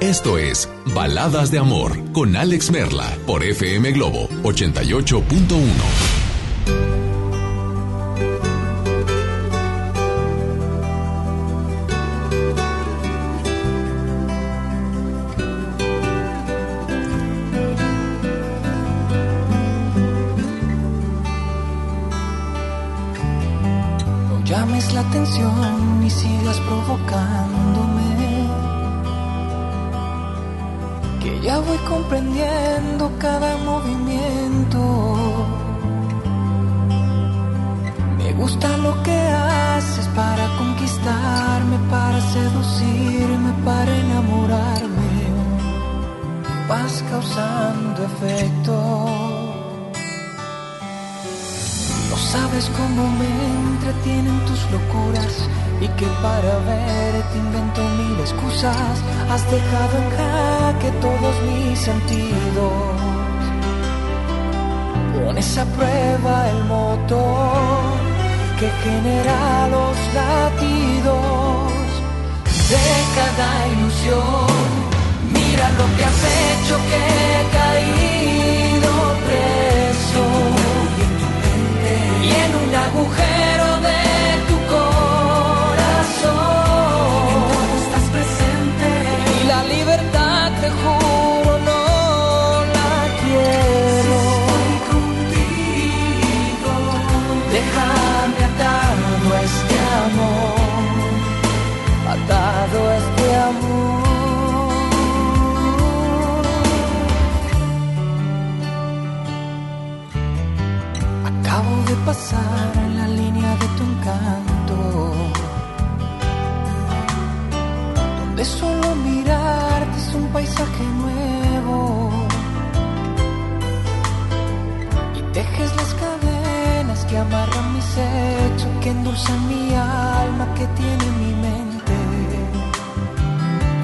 esto es Baladas de Amor con Alex Merla por FM Globo 88.1. la atención y sigas provocándome. Voy comprendiendo cada movimiento. Me gusta lo que haces para conquistarme, para seducirme, para enamorarme. Vas causando efecto sabes cómo me entretienen tus locuras y que para verte invento mil excusas. Has dejado en jaque todos mis sentidos. Pones a prueba el motor que genera los latidos de cada ilusión. Mira lo que has hecho que he caído preso y en un agujero encanto, donde solo mirarte es un paisaje nuevo y tejes las cadenas que amarran mis hechos, que endulzan mi alma, que tiene mi mente,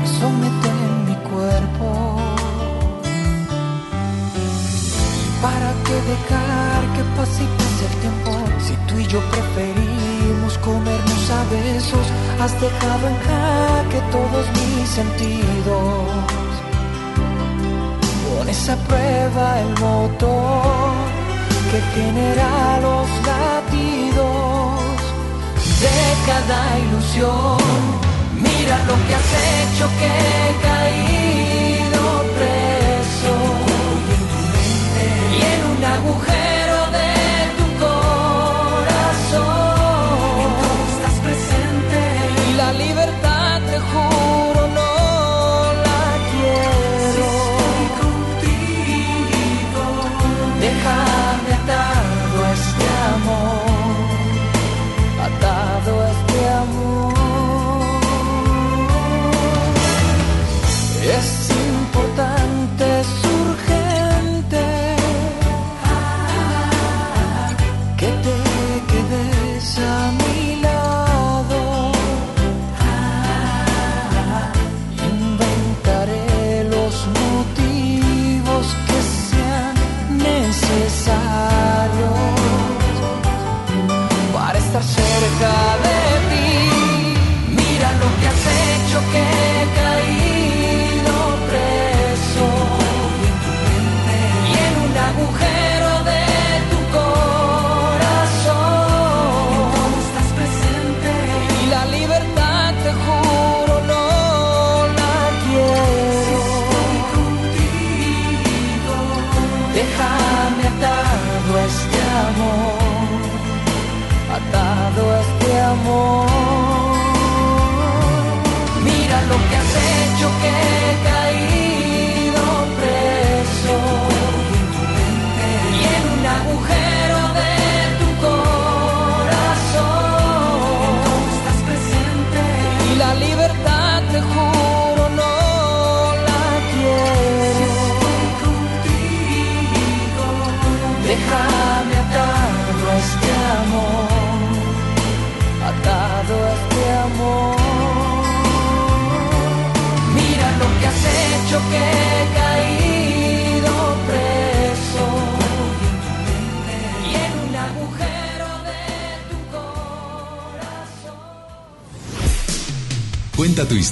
me somete en mi cuerpo. ¿Para qué dejar que pase y pase el tiempo? Si tú y yo preferimos comernos a besos, has dejado en jaque todos mis sentidos. Pones a prueba el motor que genera los latidos de cada ilusión. Mira lo que has hecho que he caído preso y en un agujero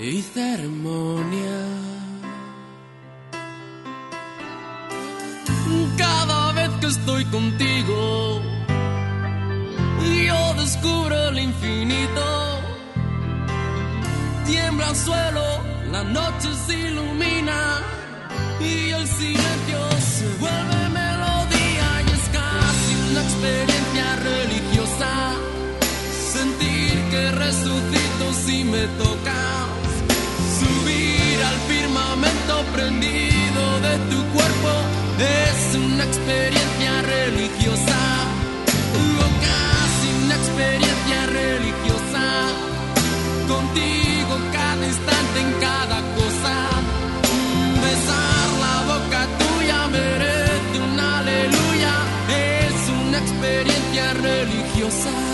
y ceremonia. Cada vez que estoy contigo, yo descubro el infinito. Tiembla el suelo, la noche se ilumina y el silencio se vuelve melodía y es casi una experiencia religiosa. Sentir que resucito si me tocas. Firmamento prendido de tu cuerpo es una experiencia religiosa. Casi una experiencia religiosa. Contigo cada instante en cada cosa. Besar la boca tuya merece un aleluya. Es una experiencia religiosa.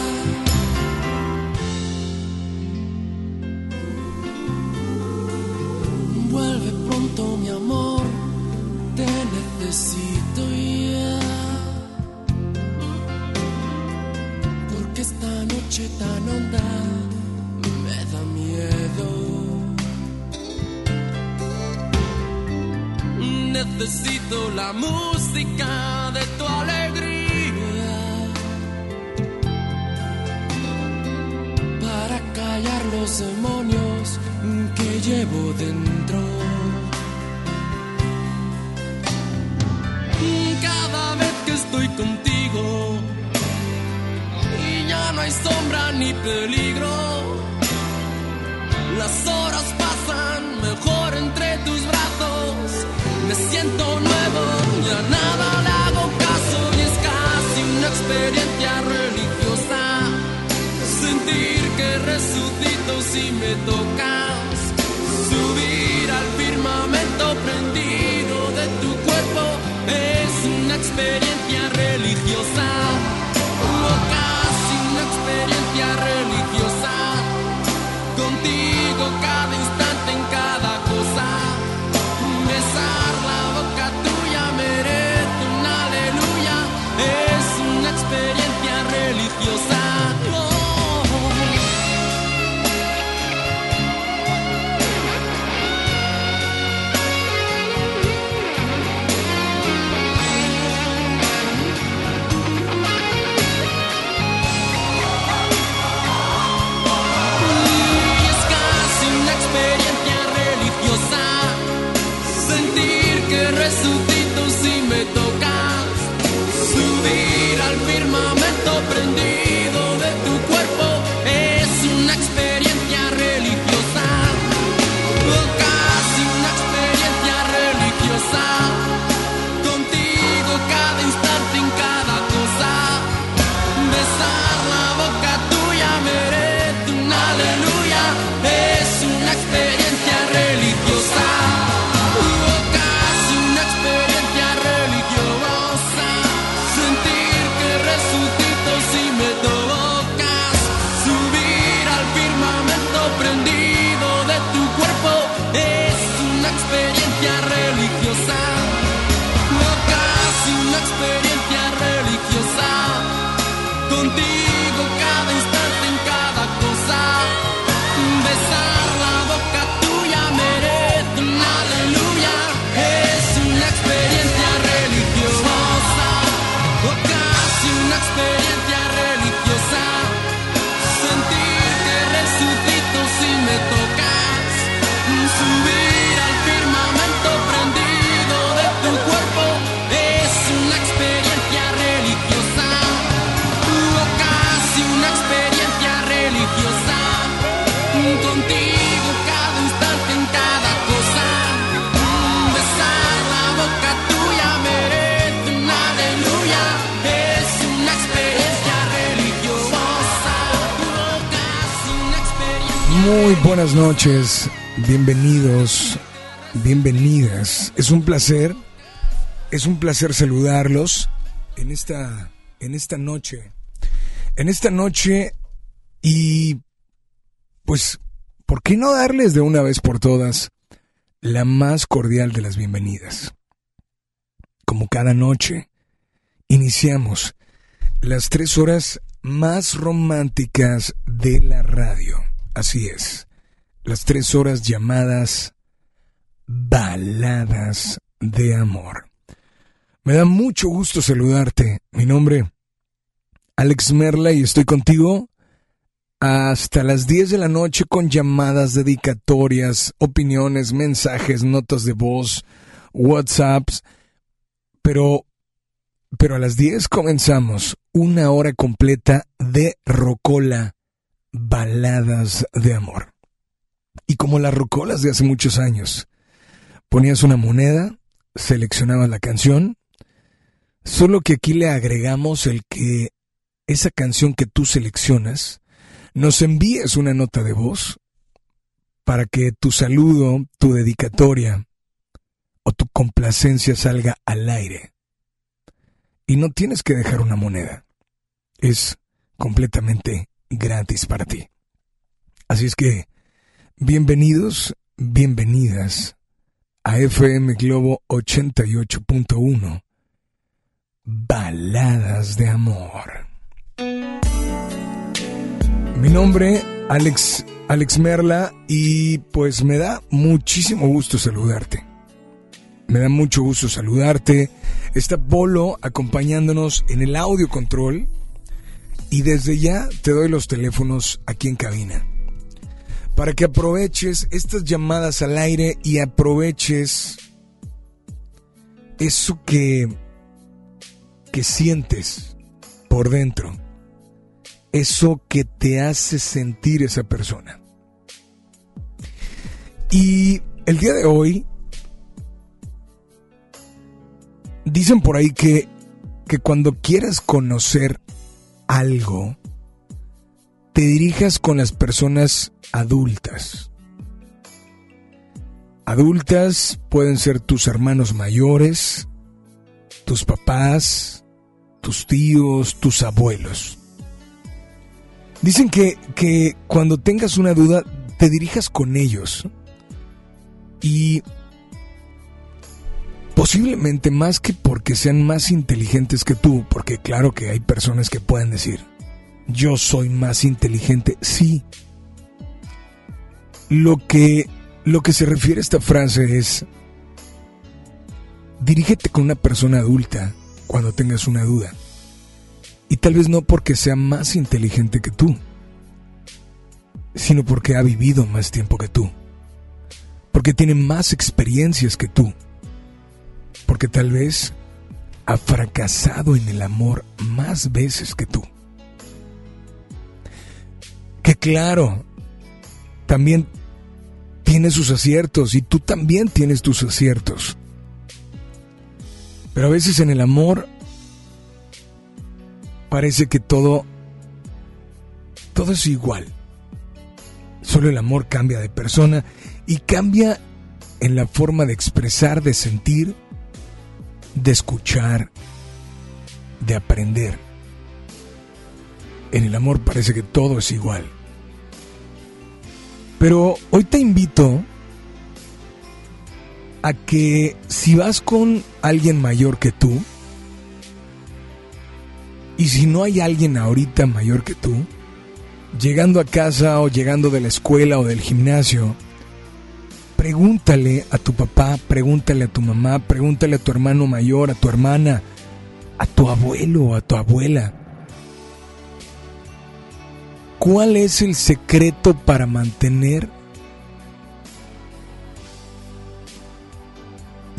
Me da miedo. Necesito la música de tu alegría para callar los demonios que llevo dentro. Cada vez que estoy contigo no hay sombra ni peligro, las horas pasan mejor entre tus brazos. Me siento nuevo, ya nada le hago caso y es casi una experiencia religiosa. Sentir que resucito si me tocas. Subir al firmamento prendido de tu cuerpo es una experiencia religiosa. Experiencia Muy buenas noches, bienvenidos, bienvenidas. Es un placer, es un placer saludarlos en esta, en esta noche, en esta noche y pues, ¿por qué no darles de una vez por todas la más cordial de las bienvenidas? Como cada noche, iniciamos las tres horas más románticas de la radio. Así es, las tres horas llamadas baladas de amor. Me da mucho gusto saludarte. Mi nombre, Alex Merla, y estoy contigo hasta las 10 de la noche con llamadas dedicatorias, opiniones, mensajes, notas de voz, WhatsApps. Pero, pero a las 10 comenzamos una hora completa de Rocola baladas de amor. Y como las rocolas de hace muchos años, ponías una moneda, seleccionabas la canción, solo que aquí le agregamos el que esa canción que tú seleccionas, nos envíes una nota de voz para que tu saludo, tu dedicatoria o tu complacencia salga al aire. Y no tienes que dejar una moneda. Es completamente gratis para ti. Así es que, bienvenidos, bienvenidas a FM Globo 88.1, Baladas de Amor. Mi nombre, Alex, Alex Merla, y pues me da muchísimo gusto saludarte. Me da mucho gusto saludarte. Está Polo acompañándonos en el audio control y desde ya te doy los teléfonos aquí en cabina. Para que aproveches estas llamadas al aire y aproveches eso que, que sientes por dentro. Eso que te hace sentir esa persona. Y el día de hoy, dicen por ahí que, que cuando quieras conocer algo, te dirijas con las personas adultas. Adultas pueden ser tus hermanos mayores, tus papás, tus tíos, tus abuelos. Dicen que, que cuando tengas una duda, te dirijas con ellos. Y Posiblemente más que porque sean más inteligentes que tú, porque claro que hay personas que pueden decir, yo soy más inteligente, sí. Lo que, lo que se refiere a esta frase es, dirígete con una persona adulta cuando tengas una duda. Y tal vez no porque sea más inteligente que tú, sino porque ha vivido más tiempo que tú, porque tiene más experiencias que tú porque tal vez ha fracasado en el amor más veces que tú. Que claro, también tiene sus aciertos y tú también tienes tus aciertos. Pero a veces en el amor parece que todo todo es igual. Solo el amor cambia de persona y cambia en la forma de expresar, de sentir de escuchar, de aprender. En el amor parece que todo es igual. Pero hoy te invito a que si vas con alguien mayor que tú, y si no hay alguien ahorita mayor que tú, llegando a casa o llegando de la escuela o del gimnasio, pregúntale a tu papá, pregúntale a tu mamá, pregúntale a tu hermano mayor, a tu hermana, a tu abuelo, a tu abuela. ¿Cuál es el secreto para mantener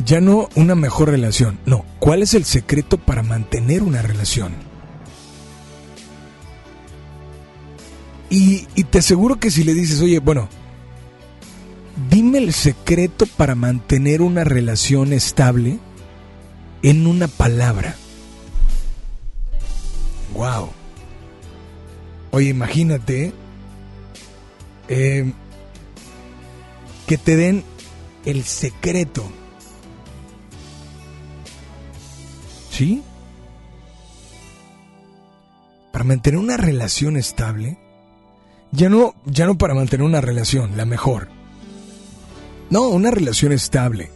ya no una mejor relación? No, ¿cuál es el secreto para mantener una relación? Y, y te aseguro que si le dices, oye, bueno, Dime el secreto para mantener una relación estable en una palabra. Wow. Oye, imagínate Eh, que te den el secreto. ¿Sí? Para mantener una relación estable, ya no, ya no para mantener una relación, la mejor. No, una relación estable.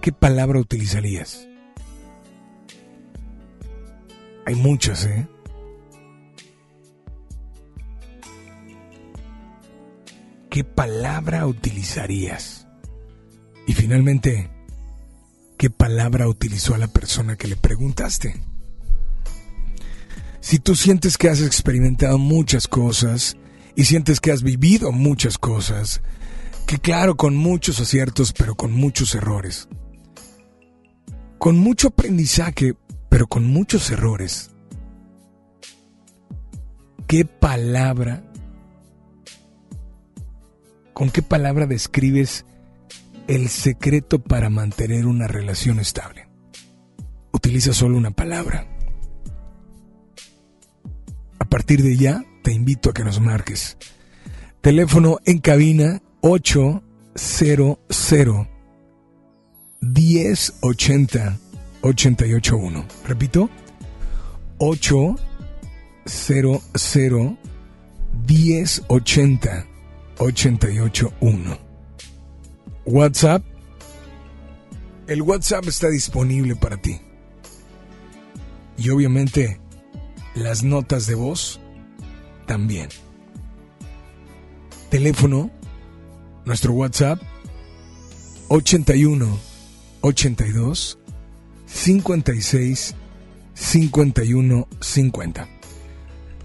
¿Qué palabra utilizarías? Hay muchas, ¿eh? ¿Qué palabra utilizarías? Y finalmente, ¿qué palabra utilizó a la persona que le preguntaste? Si tú sientes que has experimentado muchas cosas y sientes que has vivido muchas cosas, que claro, con muchos aciertos, pero con muchos errores, con mucho aprendizaje, pero con muchos errores, ¿qué palabra, con qué palabra describes el secreto para mantener una relación estable? Utiliza solo una palabra. A partir de ya, te invito a que nos marques. Teléfono en cabina 800 1080 881. Repito, 800 1080 881. WhatsApp. El WhatsApp está disponible para ti. Y obviamente las notas de voz también. Teléfono, nuestro WhatsApp 81 82 56 51 50.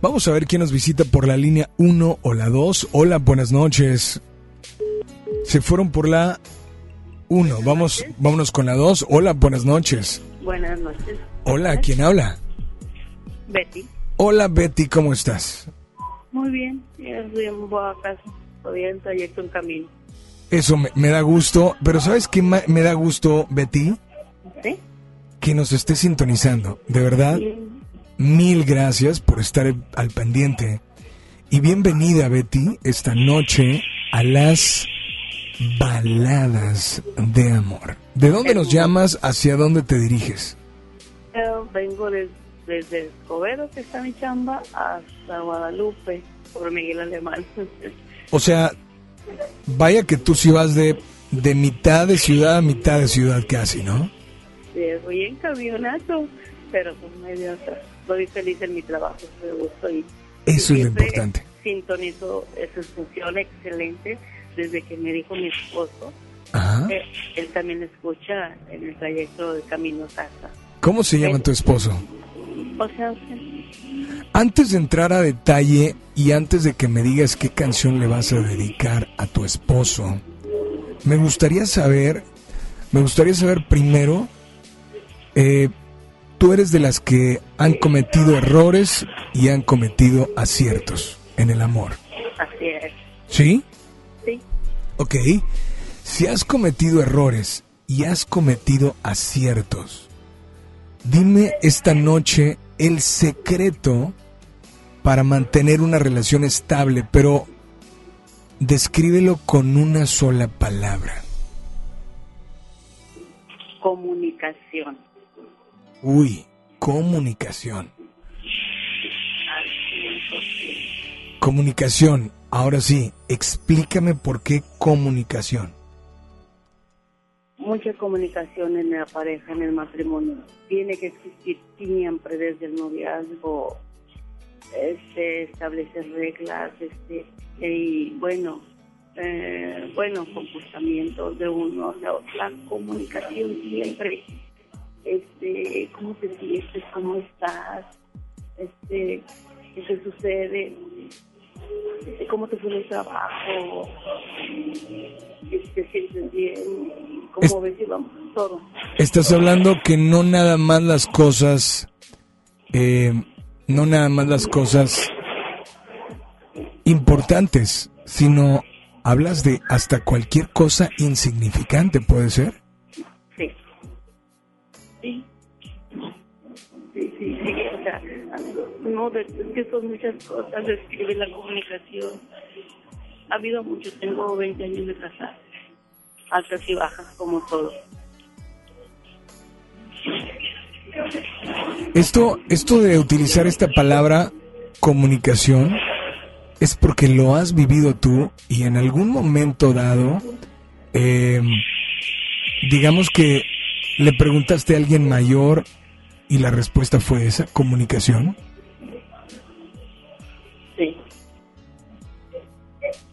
Vamos a ver quién nos visita por la línea 1 o la 2. Hola, buenas noches. Se fueron por la 1. Vamos, vámonos con la 2. Hola, buenas noches. Buenas noches. Hola, ¿quién habla? Betty. Hola, Betty, ¿cómo estás? Muy bien. Ya estoy en a casa. Todavía en trayecto en camino. Eso me, me da gusto, pero ¿sabes qué me da gusto, Betty? ¿Sí? Que nos esté sintonizando. De verdad, Sí. mil gracias por estar al pendiente. Y bienvenida, Betty, esta noche a las baladas de amor. ¿De dónde nos llamas? ¿Hacia dónde te diriges? Yo vengo des- desde Escobedo, que está mi chamba, hasta Guadalupe, por Miguel Alemán. O sea, vaya que tú sí vas de, de mitad de ciudad a mitad de ciudad casi, ¿no? Sí, voy en camionato, pero pues medio atrás. Estoy feliz en mi trabajo, me gusto y Eso es lo importante. Sintonizo esa función excelente desde que me dijo mi esposo. Ajá. él también escucha en el trayecto de camino casa. ¿Cómo se llama tu esposo? O sea, sí, Antes de entrar a detalle y antes de que me digas qué canción le vas a dedicar a tu esposo, me gustaría saber, me gustaría saber primero, eh, tú eres de las que han cometido errores y han cometido aciertos en el amor, así es. ¿sí? Sí, Ok, si has cometido errores y has cometido aciertos, dime esta noche el secreto para mantener una relación estable, pero descríbelo con una sola palabra. comunicación. Uy, comunicación. Comunicación. Ahora sí, explícame por qué comunicación. Mucha comunicación en la pareja, en el matrimonio. Tiene que existir siempre desde el noviazgo. Este, establecer reglas, este, y bueno, eh, bueno, comportamientos de uno, o sea, la comunicación siempre, este, cómo te sientes, cómo estás, este, qué te sucede, cómo te fue en el trabajo, si te sientes bien, cómo Es- ves y vamos, todo. Estás hablando que no nada más las cosas, eh, no nada más las cosas importantes, sino hablas de hasta cualquier cosa insignificante, ¿puede ser? Sí. Sí. O sea, no, es que son muchas cosas, escribe la comunicación. Ha habido mucho, tengo 20 años de casar, altas y bajas, como todo. Esto, esto de utilizar esta palabra comunicación es porque lo has vivido tú y en algún momento dado, eh, digamos que le preguntaste a alguien mayor y la respuesta fue esa, comunicación. Sí.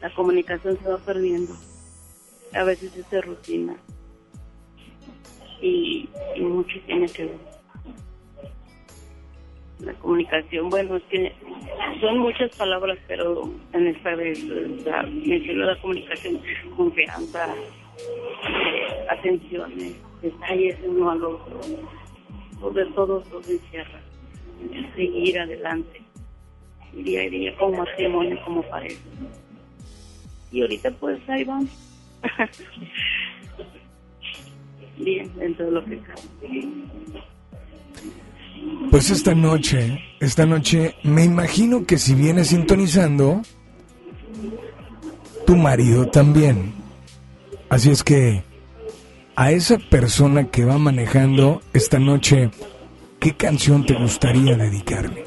La comunicación se va perdiendo. A veces es rutina. Y, y mucho tiene que ver. La comunicación, bueno, es que son muchas palabras, pero en esta vez menciono la comunicación, confianza, eh, atenciones, detalles uno al otro sobre todo todo encierra. Seguir adelante, día a día, como matrimonio, como pareja. Y ahorita pues ahí vamos. Bien, dentro de lo que. Pues esta noche, esta noche, me imagino que si vienes sintonizando, tu marido también. Así es que a esa persona que va manejando esta noche, ¿qué canción te gustaría dedicarle?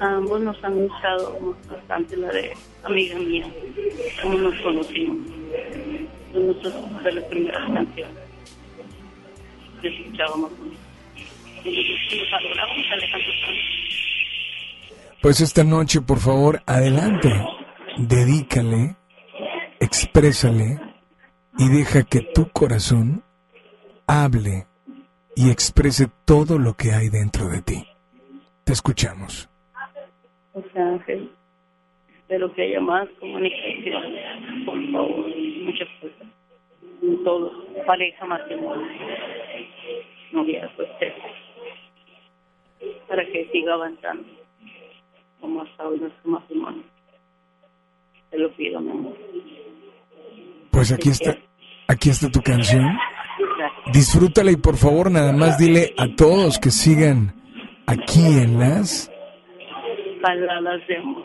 A ambos nos han gustado bastante la de Amiga Mía, como nos conocimos. Nuestras de las primeras canciones que escuchábamos. Pues esta noche, por favor, adelante, dedícale, exprésale y deja que tu corazón hable y exprese todo lo que hay dentro de ti. Te escuchamos. José Ángel, espero que haya más comunicación, por favor, muchas cosas. Todos, pareja, matrimonio, pues para que siga avanzando como hasta hoy nuestro matrimonio. Te lo pido, mi amor. Pues aquí está. Aquí está tu canción. Disfrútala y por favor nada más dile a todos que sigan aquí en las palabras de amor.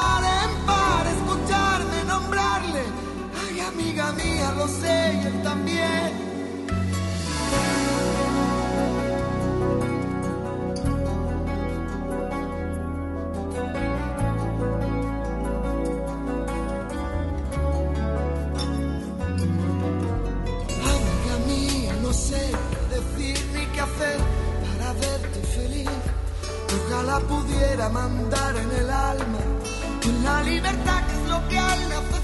también. No sé qué decir ni qué hacer para verte feliz. Ojalá pudiera mandar en el alma en la libertad que es lo que a él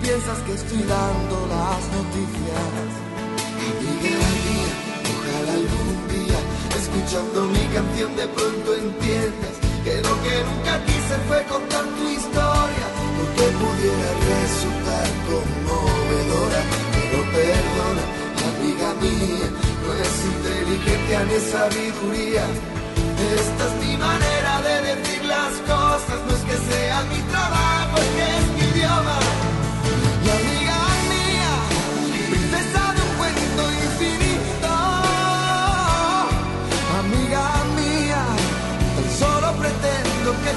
piensas que estoy dando las noticias. Amiga mía, ojalá algún día, escuchando mi canción, de pronto entiendas que lo que nunca quise fue contar tu historia, porque pudiera resultar conmovedora, pero perdona, amiga mía, no es inteligencia ni sabiduría. Esta es mi manera de decir las cosas, no es que sea mi trabajo, es que es mi idioma.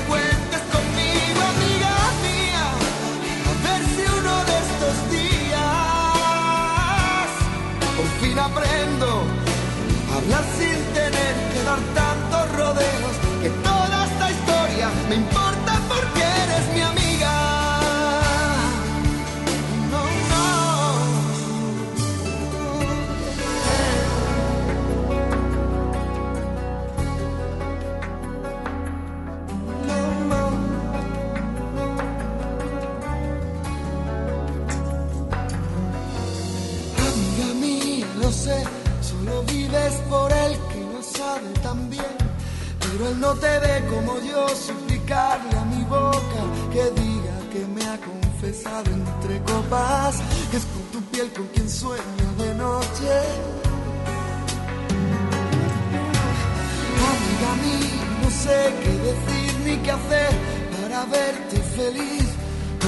Cuentes conmigo, amiga mía. A ver si uno de estos días, por fin aprendo a sin tener que dar tantos rodeos. Que toda esta historia me importa. No te ve como yo, suplicarle a mi boca que diga que me ha confesado entre copas, que es con tu piel con quien sueño de noche. Amiga mía, no sé qué decir ni qué hacer para verte feliz.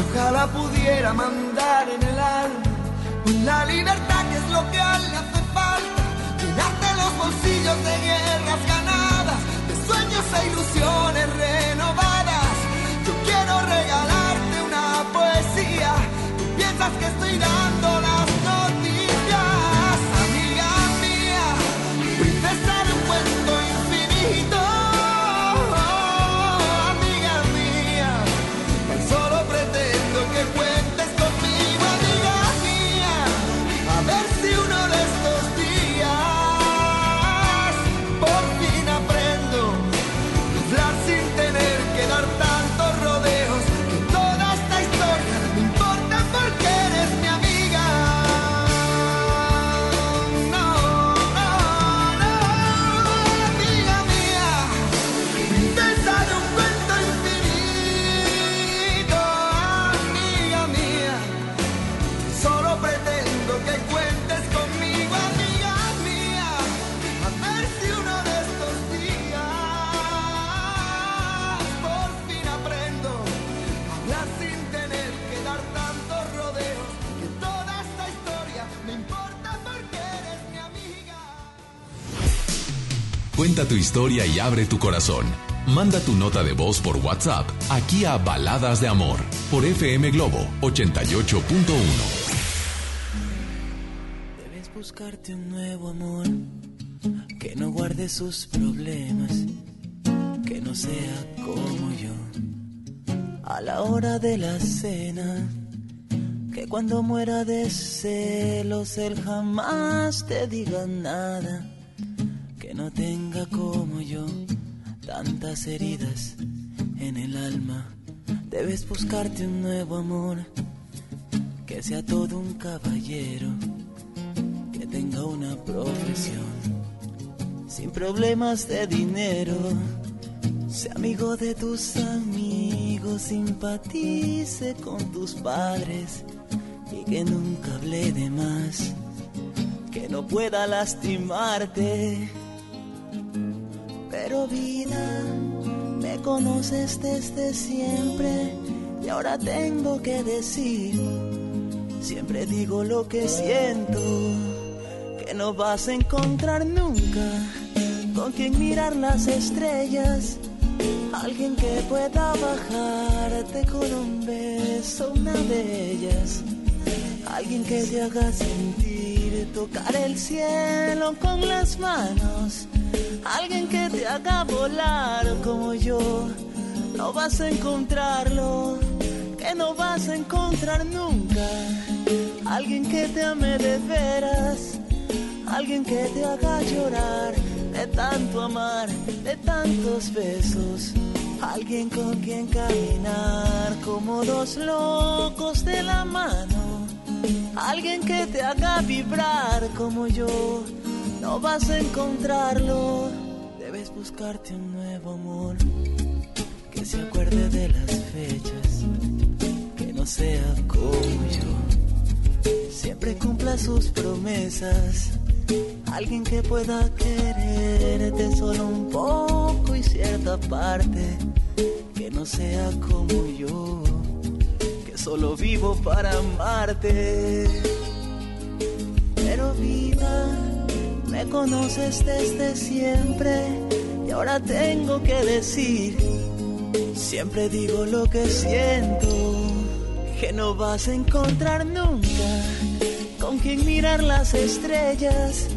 Ojalá pudiera mandar en el alma la libertad que es lo que a él le hace falta. Llenarte los bolsillos de guerras sueños ilusiones renovadas. Yo quiero regalarte una poesía. Tú piensas que estoy dando tu historia y abre tu corazón. Manda tu nota de voz por WhatsApp aquí a Baladas de Amor por FM Globo 88.1. Debes buscarte un nuevo amor que no guarde sus problemas, que no sea como yo. A la hora de la cena, que cuando muera de celos él jamás te diga nada, no tenga como yo tantas heridas en el alma. Debes buscarte un nuevo amor que sea todo un caballero, que tenga una profesión, sin problemas de dinero, sea amigo de tus amigos, simpatice con tus padres y que nunca hable de más, que no pueda lastimarte. Pero vida, me conoces desde siempre y ahora tengo que decir, siempre digo lo que siento, que no vas a encontrar nunca con quien mirar las estrellas, alguien que pueda bajarte con un beso, una de ellas, alguien que te haga sentir, tocar el cielo con las manos. Alguien que te haga volar como yo, no vas a encontrarlo, que no vas a encontrar nunca. Alguien que te ame de veras, alguien que te haga llorar de tanto amar, de tantos besos. Alguien con quien caminar como dos locos de la mano. Alguien que te haga vibrar como yo no vas a encontrarlo. Debes buscarte un nuevo amor que se acuerde de las fechas, que no sea como yo. Siempre cumpla sus promesas. Alguien que pueda quererte solo un poco y cierta parte, que no sea como yo, que solo vivo para amarte. Pero vida, me conoces desde siempre. Y ahora tengo que decir, siempre digo lo que siento, que no vas a encontrar nunca con quien mirar las estrellas,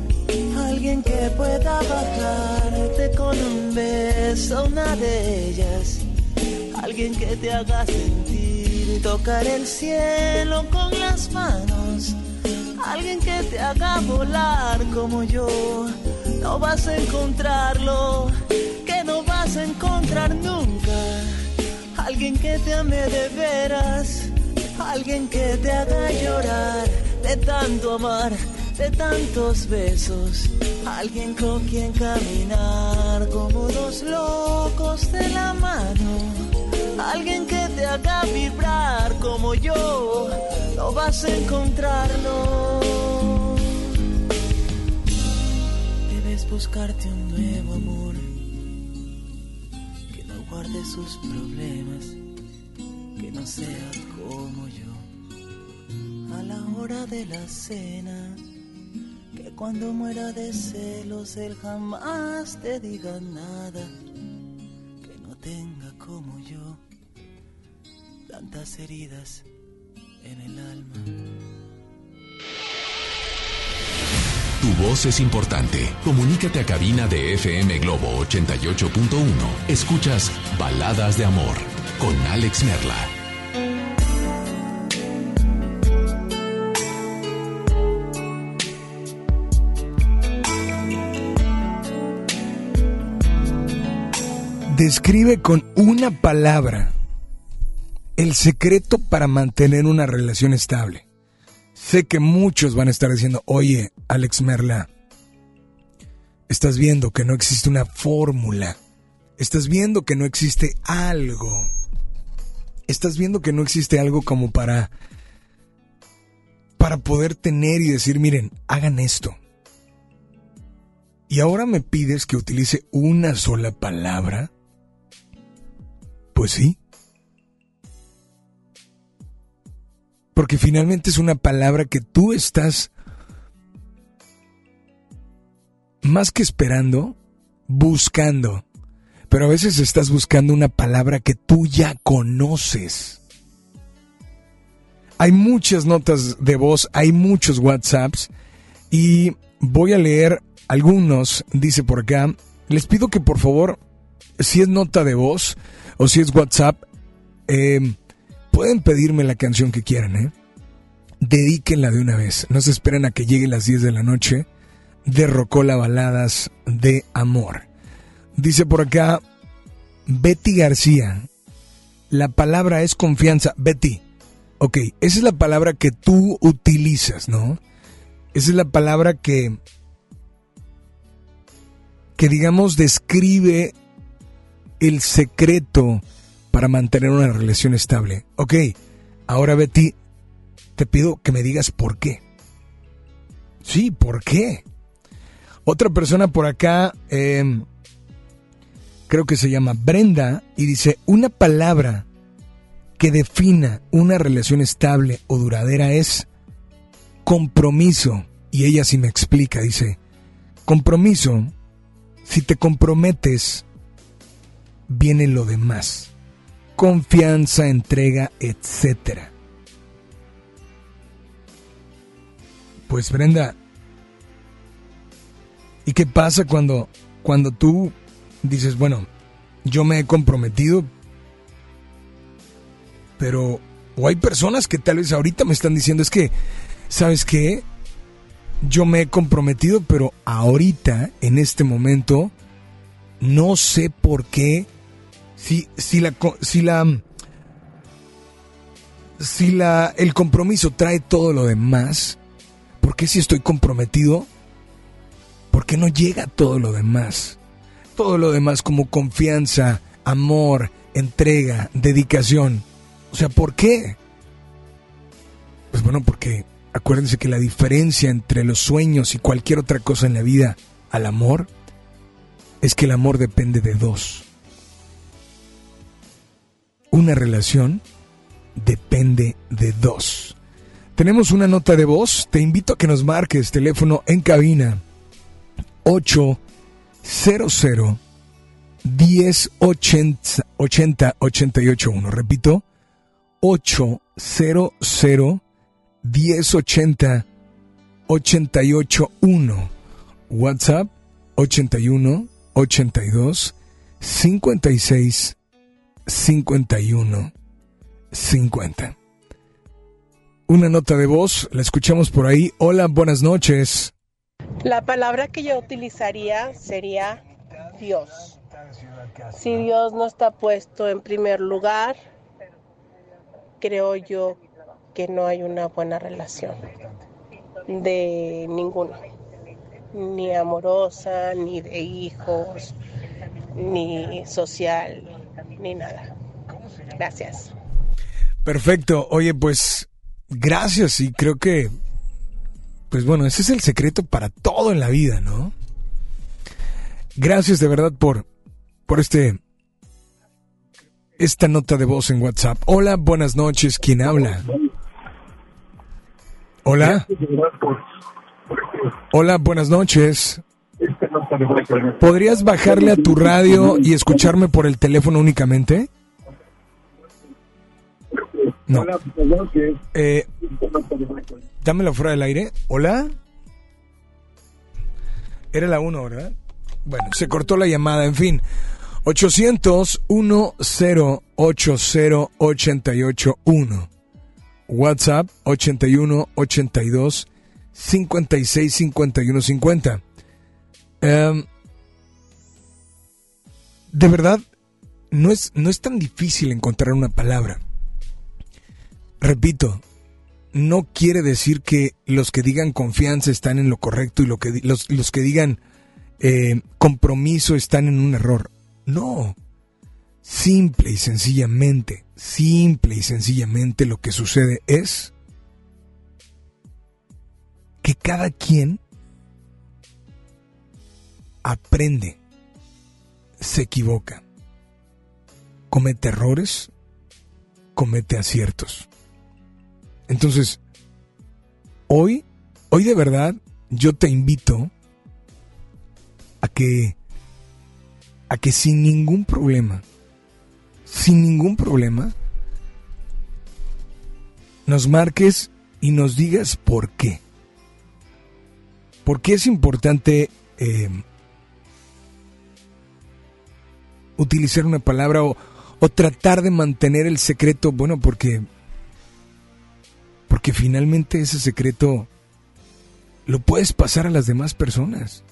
alguien que pueda bajarte con un beso, una de ellas, alguien que te haga sentir, tocar el cielo con las manos. Alguien que te haga volar como yo, no vas a encontrarlo, que no vas a encontrar nunca. Alguien que te ame de veras, alguien que te haga llorar. De tanto amar, de tantos besos, alguien con quien caminar como dos locos de la mano, alguien que te haga vibrar como yo, no vas a encontrarlo. Debes buscarte un nuevo amor que no guarde sus problemas, que no sea como yo a la hora de la cena. Que cuando muera de celos él jamás te diga nada. Que no tenga tantas heridas en el alma. Tu voz es importante. Comunícate a cabina de FM Globo 88.1. Escuchas Baladas de Amor con Alex Merla. Describe con una palabra el secreto para mantener una relación estable. Sé que muchos van a estar diciendo, oye, Alex Merla, estás viendo que no existe una fórmula, estás viendo que no existe algo, estás viendo que no existe algo como para, para poder tener y decir, miren, hagan esto. Y ahora me pides que utilice una sola palabra. Pues sí. Porque finalmente es una palabra que tú estás más que esperando, buscando. Pero a veces estás buscando una palabra que tú ya conoces. Hay muchas notas de voz, hay muchos WhatsApps y voy a leer algunos, dice por acá. Les pido que por favor, si es nota de voz, o si es WhatsApp, eh, pueden pedirme la canción que quieran, ¿eh? Dedíquenla de una vez. No se esperen a que lleguen las 10 de la noche. De Rocola Baladas de Amor. Dice por acá Betty García. La palabra es confianza. Betty. Ok, esa es la palabra que tú utilizas, ¿no? Esa es la palabra que, que digamos, describe el secreto para mantener una relación estable. Ok, ahora Betty, te pido que me digas por qué. Sí, ¿por qué? Otra persona por acá, em, creo que se llama Brenda, y dice, una palabra que defina una relación estable o duradera es compromiso. Y ella sí me explica, dice, compromiso, si te comprometes, viene lo demás. Confianza, entrega, etcétera. Pues Brenda, ¿y qué pasa cuando cuando tú dices, bueno, yo me he comprometido, pero o hay personas que tal vez ahorita me están diciendo es que ¿sabes qué? Yo me he comprometido, pero ahorita en este momento no sé por qué si, si la, si la, si la, el compromiso trae todo lo demás, ¿por qué si estoy comprometido? ¿Por qué no llega todo lo demás? Todo lo demás como confianza, amor, entrega, dedicación. O sea, ¿por qué? Pues bueno, porque acuérdense que la diferencia entre los sueños y cualquier otra cosa en la vida al amor es que el amor depende de dos una relación depende de dos. Tenemos una nota de voz, te invito a que nos marques teléfono en cabina 800 1080 80 881. Repito, 800 1080 881. WhatsApp 81 82 56 51 50. Una nota de voz, la escuchamos por ahí. Hola, buenas noches. La palabra que yo utilizaría sería Dios. Si Dios no está puesto en primer lugar, creo yo que no hay una buena relación. de ninguno, ni amorosa, ni de hijos, ni social, ni nada. Gracias. Perfecto. Oye, pues gracias y creo que, pues bueno, ese es el secreto para todo en la vida, ¿no? Gracias de verdad por, por este, esta nota de voz en WhatsApp. Hola, buenas noches. ¿Quién habla? Hola. Hola, buenas noches. ¿Podrías bajarle a tu radio y escucharme por el teléfono únicamente? No. Eh, dámelo fuera del aire. Hola. Era la 1, ¿verdad? Bueno, se cortó la llamada, en fin. 800 1080 881 WhatsApp 81 82 56 51 50. De verdad, no es, no es tan difícil encontrar una palabra. Repito, no quiere decir que los que digan confianza están en lo correcto y lo que, los, los que digan eh, compromiso están en un error. No. Simple y sencillamente, simple y sencillamente lo que sucede es que cada quien aprende, se equivoca, comete errores, comete aciertos. Entonces, hoy, hoy de verdad, yo te invito a que, a que sin ningún problema, sin ningún problema, nos marques y nos digas por qué. ¿Por qué es importante eh, utilizar una palabra o, o tratar de mantener el secreto? Bueno, porque porque finalmente ese secreto lo puedes pasar a las demás personas.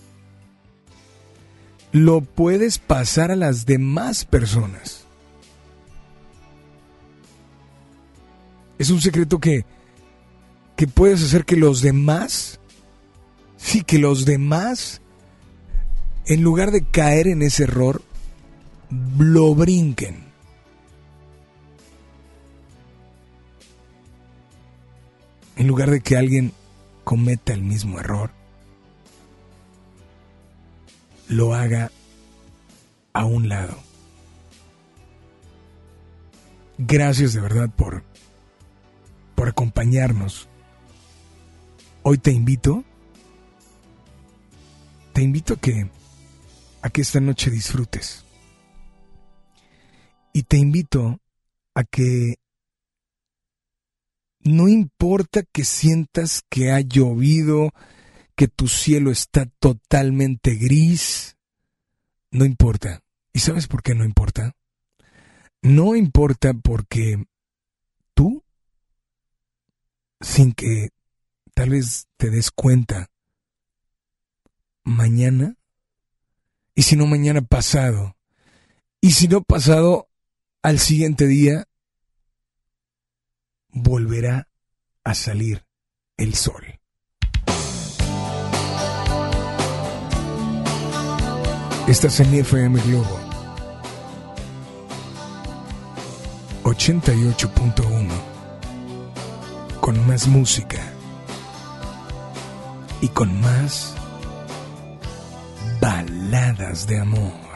Lo puedes pasar a las demás personas. Es un secreto que, que puedes hacer que los demás, sí, que los demás, en lugar de caer en ese error, lo brinquen. en lugar de que alguien cometa el mismo error, lo haga a un lado. Gracias de verdad por, por acompañarnos. Hoy te invito, te invito a que, a que esta noche disfrutes. Y te invito a que no importa que sientas que ha llovido, que tu cielo está totalmente gris, no importa. ¿Y sabes por qué no importa? No importa porque tú, sin que tal vez te des cuenta, mañana, y si no mañana pasado, y si no pasado al siguiente día, volverá a salir el sol. Estás en FM Globo 88.1 con más música y con más baladas de amor.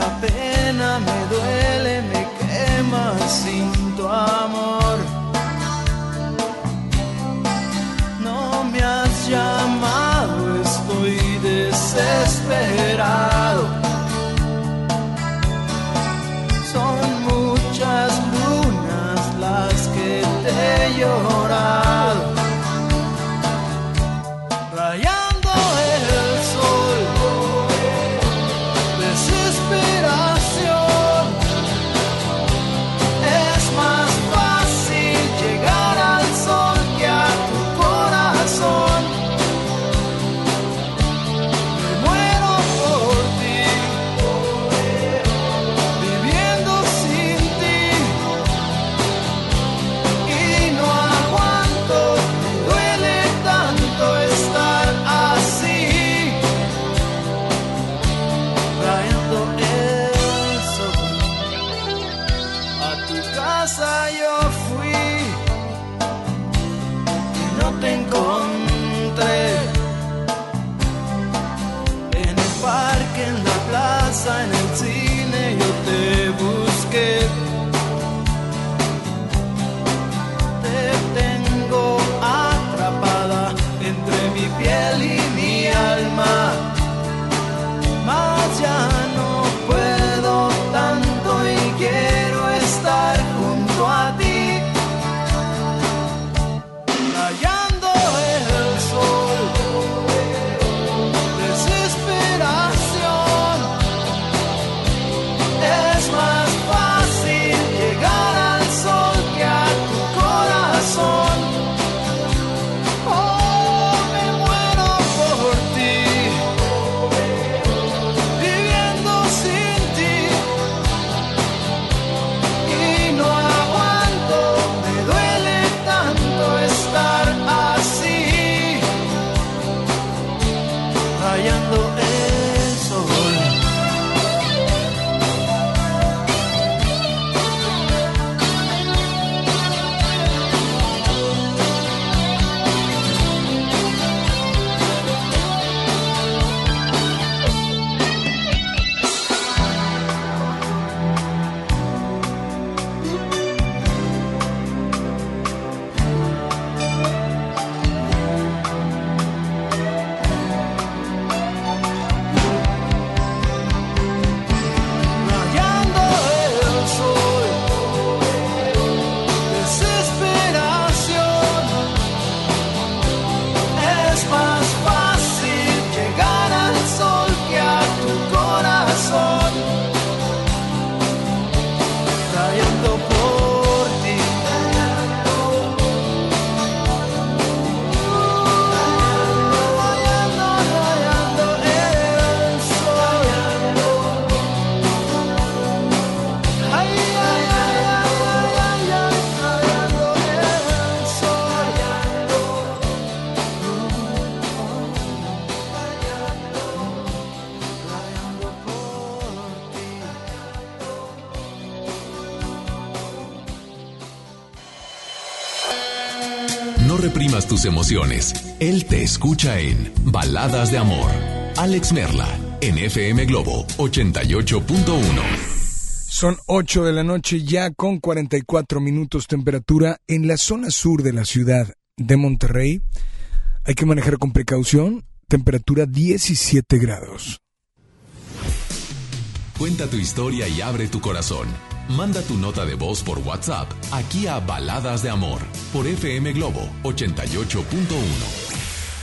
Esta pena me duele, me quema sin tu amor. Él te escucha en Baladas de Amor. Alex Merla, en FM Globo 88.1. Son 8 de la noche ya con 44 minutos temperatura en la zona sur de la ciudad de Monterrey. Hay que manejar con precaución. Temperatura 17 grados. Cuenta tu historia y abre tu corazón. Manda tu nota de voz por WhatsApp aquí a Baladas de Amor por FM Globo 88.1.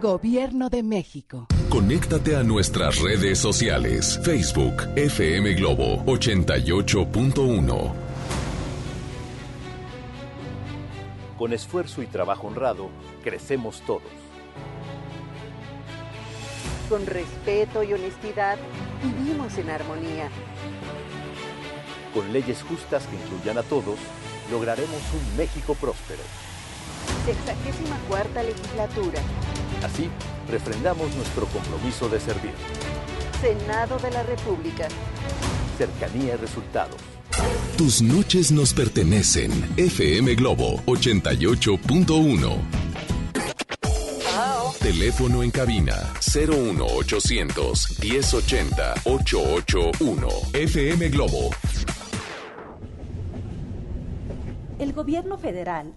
Gobierno de México. Conéctate a nuestras redes sociales. Facebook FM Globo 88.1. Con esfuerzo y trabajo honrado, crecemos todos. Con respeto y honestidad, vivimos en armonía. Con leyes justas que incluyan a todos, lograremos un México próspero. Sexagésima cuarta legislatura. Así, refrendamos nuestro compromiso de servir. Senado de la República. Cercanía y resultados. Tus noches nos pertenecen. FM Globo 88.1. Teléfono en cabina 01800 1080 881. FM Globo. El gobierno federal,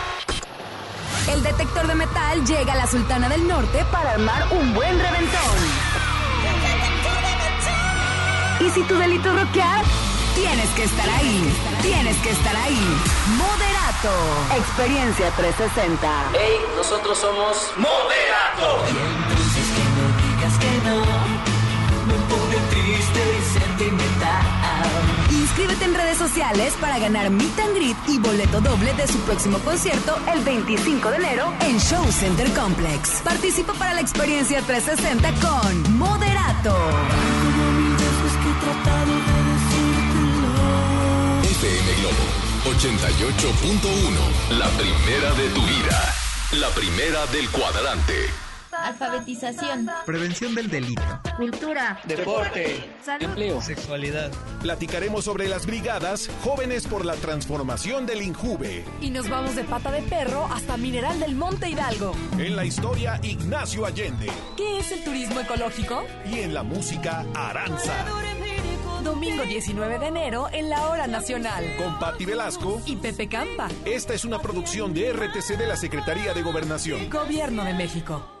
El detector de metal llega a la Sultana del Norte para armar un buen reventón. Y si tu delito es rockear, tienes que estar ahí. Tienes que estar ahí. Moderato. Experiencia 360. Hey, nosotros somos Moderato. Y entonces que no digas que no, me pone triste y sentimental. Inscríbete en redes sociales para ganar Meet and Greet y boleto doble de su próximo concierto el 25 de enero en Show Center Complex. Participa para la experiencia 360 con Moderato. FM Globo 88.1. La primera de tu vida. La primera del cuadrante. Alfabetización. Prevención del delito. Cultura. Deporte. Salud. Empleo. Sexualidad. Platicaremos sobre las brigadas Jóvenes por la Transformación del Injuve. Y nos vamos de pata de perro hasta Mineral del Monte Hidalgo. En la historia, Ignacio Allende. ¿Qué es el turismo ecológico? Y en la música, Aranza. Domingo 19 de enero en la Hora Nacional. Con Patti Velasco y Pepe Campa. Esta es una producción de RTC de la Secretaría de Gobernación. Gobierno de México.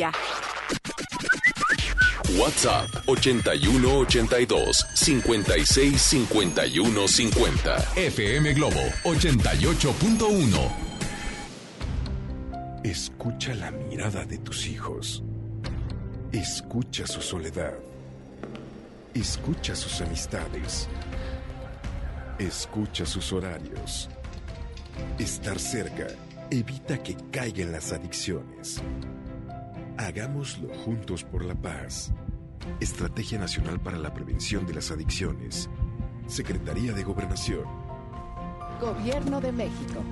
WhatsApp 81 82 56 51 50. FM Globo 88.1. Escucha la mirada de tus hijos. Escucha su soledad. Escucha sus amistades. Escucha sus horarios. Estar cerca evita que caigan las adicciones. Hagámoslo juntos por la paz. Estrategia Nacional para la Prevención de las Adicciones. Secretaría de Gobernación. Gobierno de México.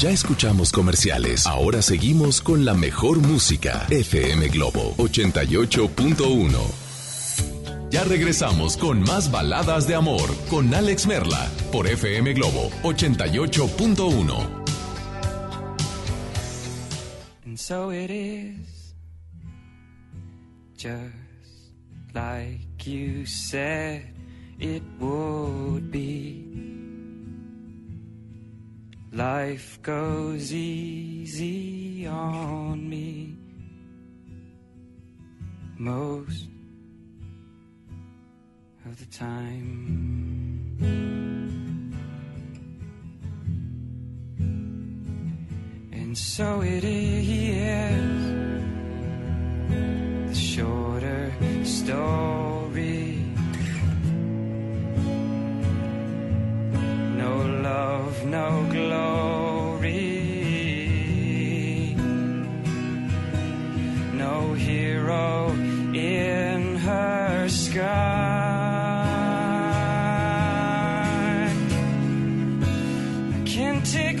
Ya escuchamos comerciales. Ahora seguimos con la mejor música. FM Globo 88.1. Ya regresamos con más baladas de amor con Alex Merla por FM Globo 88.1. so it is, just like you said it would be. Life goes easy on me most of the time. And so it is the shorter story. No love, no glory. No hero in her sky. I can't take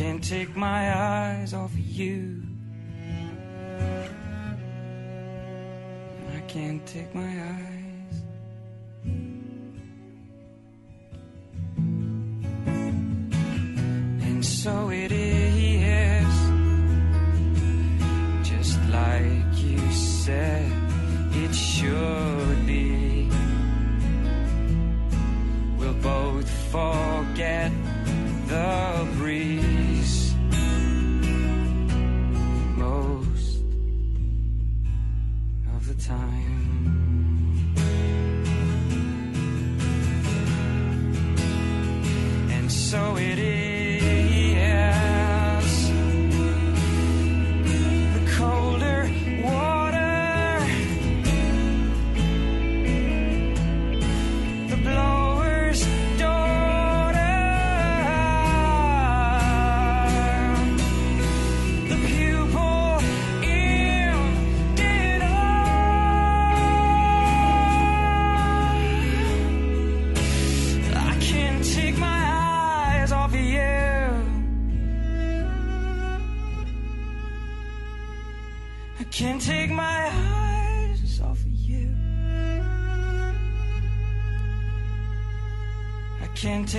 Can't take my eyes off of you. I can't take my eyes. And so it is, just like you said it should be. We'll both forget the breeze time.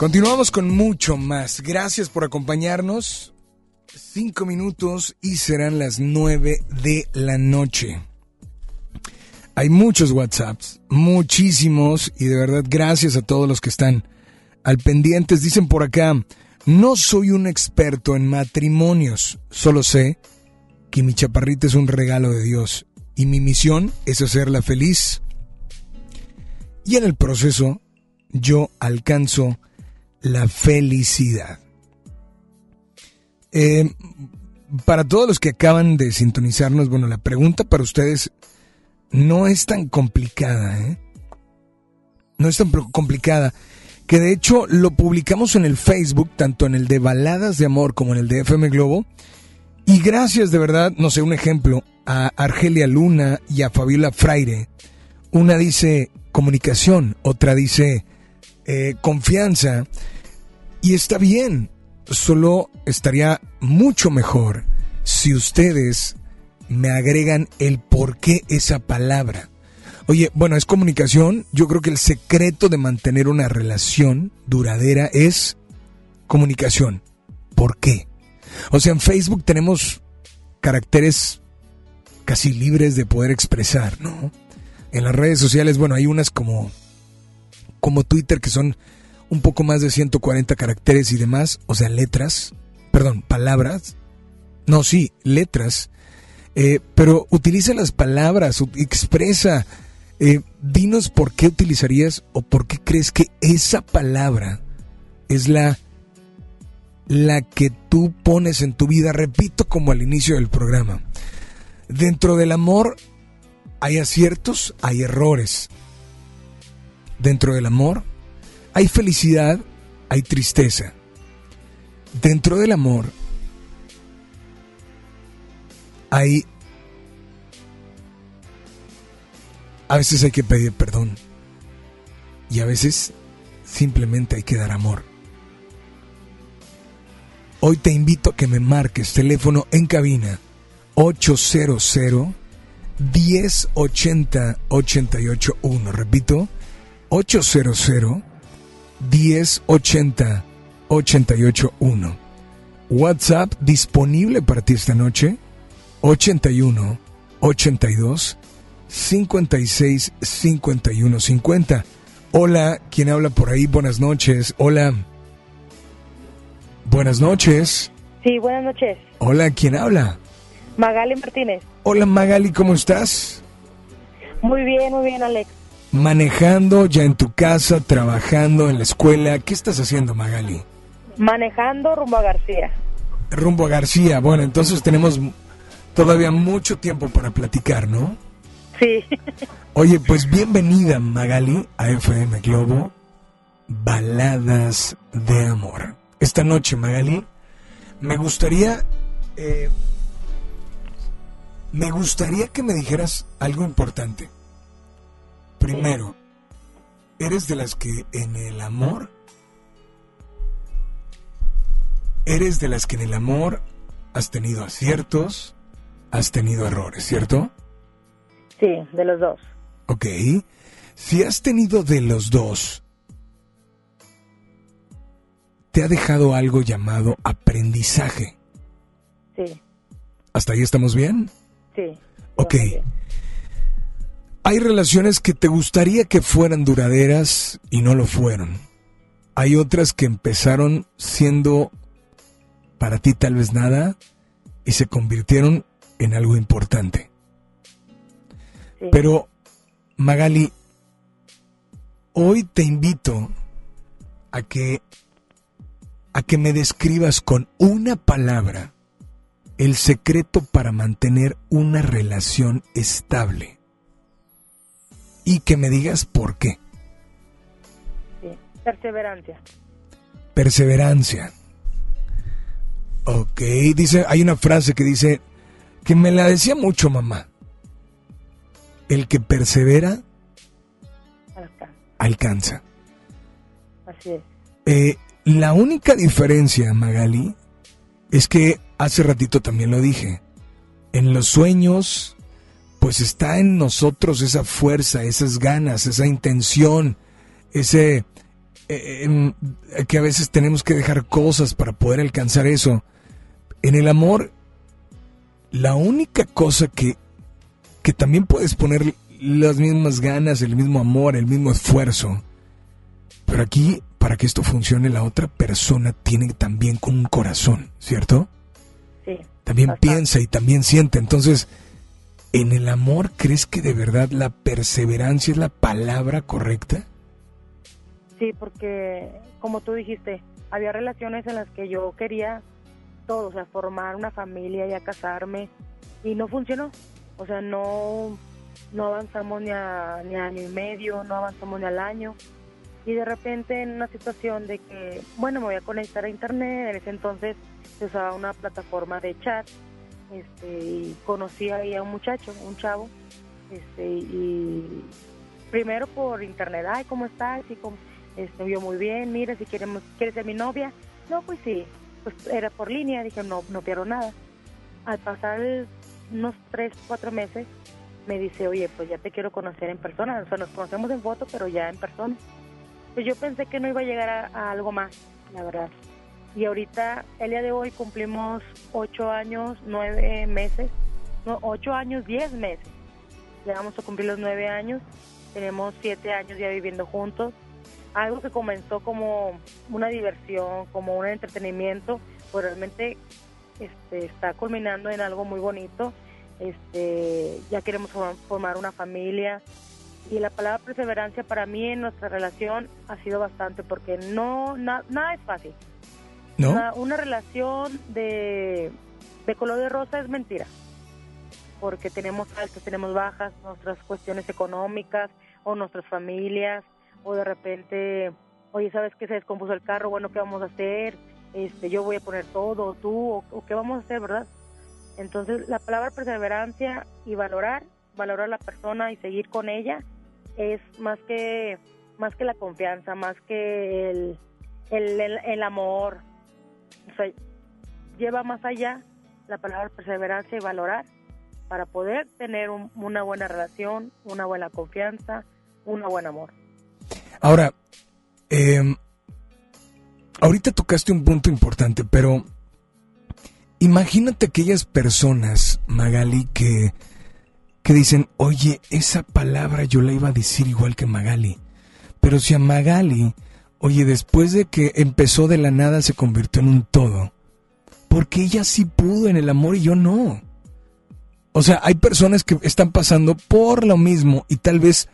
Continuamos con mucho más. Gracias por acompañarnos. Cinco minutos y serán las nueve de la noche. Hay muchos WhatsApps, muchísimos, y de verdad gracias a todos los que están al pendientes. Dicen por acá, no soy un experto en matrimonios, solo sé que mi chaparrita es un regalo de Dios y mi misión es hacerla feliz. Y en el proceso yo alcanzo la felicidad. Eh, para todos los que acaban de sintonizarnos, bueno, la pregunta para ustedes no es tan complicada, ¿eh? No es tan complicada. Que de hecho lo publicamos en el Facebook, tanto en el de Baladas de Amor como en el de FM Globo. Y gracias de verdad, no sé, un ejemplo, a Argelia Luna y a Fabiola Fraire. Una dice comunicación, otra dice eh, confianza. Y está bien, solo estaría mucho mejor si ustedes me agregan el por qué esa palabra. Oye, bueno, es comunicación. Yo creo que el secreto de mantener una relación duradera es comunicación. ¿Por qué? O sea, en Facebook tenemos caracteres casi libres de poder expresar, ¿no? En las redes sociales, bueno, hay unas como como Twitter que son un poco más de 140 caracteres y demás, o sea, letras, perdón, palabras. No, sí, letras. Eh, pero utiliza las palabras, expresa. Eh, dinos por qué utilizarías o por qué crees que esa palabra es la, la que tú pones en tu vida. Repito como al inicio del programa. Dentro del amor hay aciertos, hay errores. Dentro del amor hay felicidad, hay tristeza. Dentro del amor hay... A veces hay que pedir perdón y a veces simplemente hay que dar amor. Hoy te invito a que me marques teléfono en cabina 800 1080 881. Repito, 800 1080 881. WhatsApp disponible para ti esta noche 81 82 56 51 50. Hola, ¿quién habla por ahí? Buenas noches. Hola. Buenas noches. Sí, buenas noches. Hola, ¿quién habla? Magali Martínez. Hola Magali, ¿cómo estás? Muy bien, muy bien, Alex. Manejando ya en tu casa, trabajando en la escuela. ¿Qué estás haciendo, Magali? Manejando rumbo a García. Rumbo a García. Bueno, entonces tenemos todavía mucho tiempo para platicar, ¿no? Sí. Oye, pues bienvenida, Magali, a FM Globo. Baladas de amor. Esta noche, Magali, me gustaría... eh, me gustaría que me dijeras algo importante. Primero, ¿eres de las que en el amor... Eres de las que en el amor has tenido aciertos, has tenido errores, ¿cierto? Sí, de los dos. Ok. Si has tenido de los dos, te ha dejado algo llamado aprendizaje. Sí, ¿Hasta ahí estamos bien? sí. Ok. Hay relaciones que te gustaría que fueran duraderas y no lo fueron. Hay otras que empezaron siendo para ti tal vez nada y se convirtieron en algo importante. Pero, Magali, hoy te invito a que a que me describas con una palabra el secreto para mantener una relación estable. Y que me digas por qué. sí. Perseverancia. Perseverancia. Ok, dice, hay una frase que dice, que me la decía mucho mamá. El que persevera Alcanza. alcanza. Así es. Eh, la única diferencia, Magali, es que hace ratito también lo dije. En los sueños, pues está en nosotros esa fuerza, esas ganas, esa intención, ese eh, em, que a veces tenemos que dejar cosas para poder alcanzar eso. En el amor, la única cosa que, que también puedes poner las mismas ganas, el mismo amor, el mismo esfuerzo. Pero aquí, para que esto funcione, la otra persona tiene también con un corazón, ¿cierto? Sí. También piensa y también siente. Entonces, ¿en el amor crees que de verdad la perseverancia es la palabra correcta? Sí, porque como tú dijiste, había relaciones en las que yo quería todo, o sea, formar una familia, ya casarme, y no funcionó. O sea, no, no avanzamos ni a, ni a año y medio, no avanzamos ni al año. Y de repente en una situación de que, bueno, me voy a conectar a internet, en ese entonces se usaba una plataforma de chat, este, y conocí ahí a un muchacho, un chavo, este, y primero por internet, ay, ¿cómo estás? Y como, este, muy bien, mira, si queremos, ¿quieres ser mi novia? No, pues sí, pues era por línea, dije, no, no pierdo nada. Al pasar unos tres, cuatro meses, me dice, oye, pues ya te quiero conocer en persona, o sea, nos conocemos en foto, pero ya en persona. Pues yo pensé que no iba a llegar a algo más, la verdad. Y ahorita, el día de hoy, cumplimos ocho años, nueve meses, no, ocho años, diez meses. Ya vamos a cumplir los nueve años, tenemos siete años ya viviendo juntos. Algo que comenzó como una diversión, como un entretenimiento, pues realmente este, está culminando en algo muy bonito. Este, ya queremos form- formar una familia, y la palabra perseverancia para mí en nuestra relación ha sido bastante porque no na- nada es fácil. ¿No? Una, una relación de, de color de rosa es mentira. Porque tenemos altas, tenemos bajas, nuestras cuestiones económicas o nuestras familias o de repente, oye, ¿sabes que se descompuso el carro? Bueno, ¿qué vamos a hacer? Este, yo voy a poner todo, tú, o, o qué vamos a hacer, ¿verdad? Entonces, la palabra perseverancia y valorar, valorar a la persona y seguir con ella es más que más que la confianza, más que el, el, el amor. Lleva más allá la palabra perseverancia y valorar para poder tener un- una buena relación, una buena confianza, un buen amor. Ahora, eh, ahorita tocaste un punto importante, pero imagínate aquellas personas, Magali, que, que dicen, oye, esa palabra yo la iba a decir igual que Magali. Pero si a Magali, oye, después de que empezó de la nada se convirtió en un todo, porque ella sí pudo en el amor y yo no. O sea, hay personas que están pasando por lo mismo y tal vez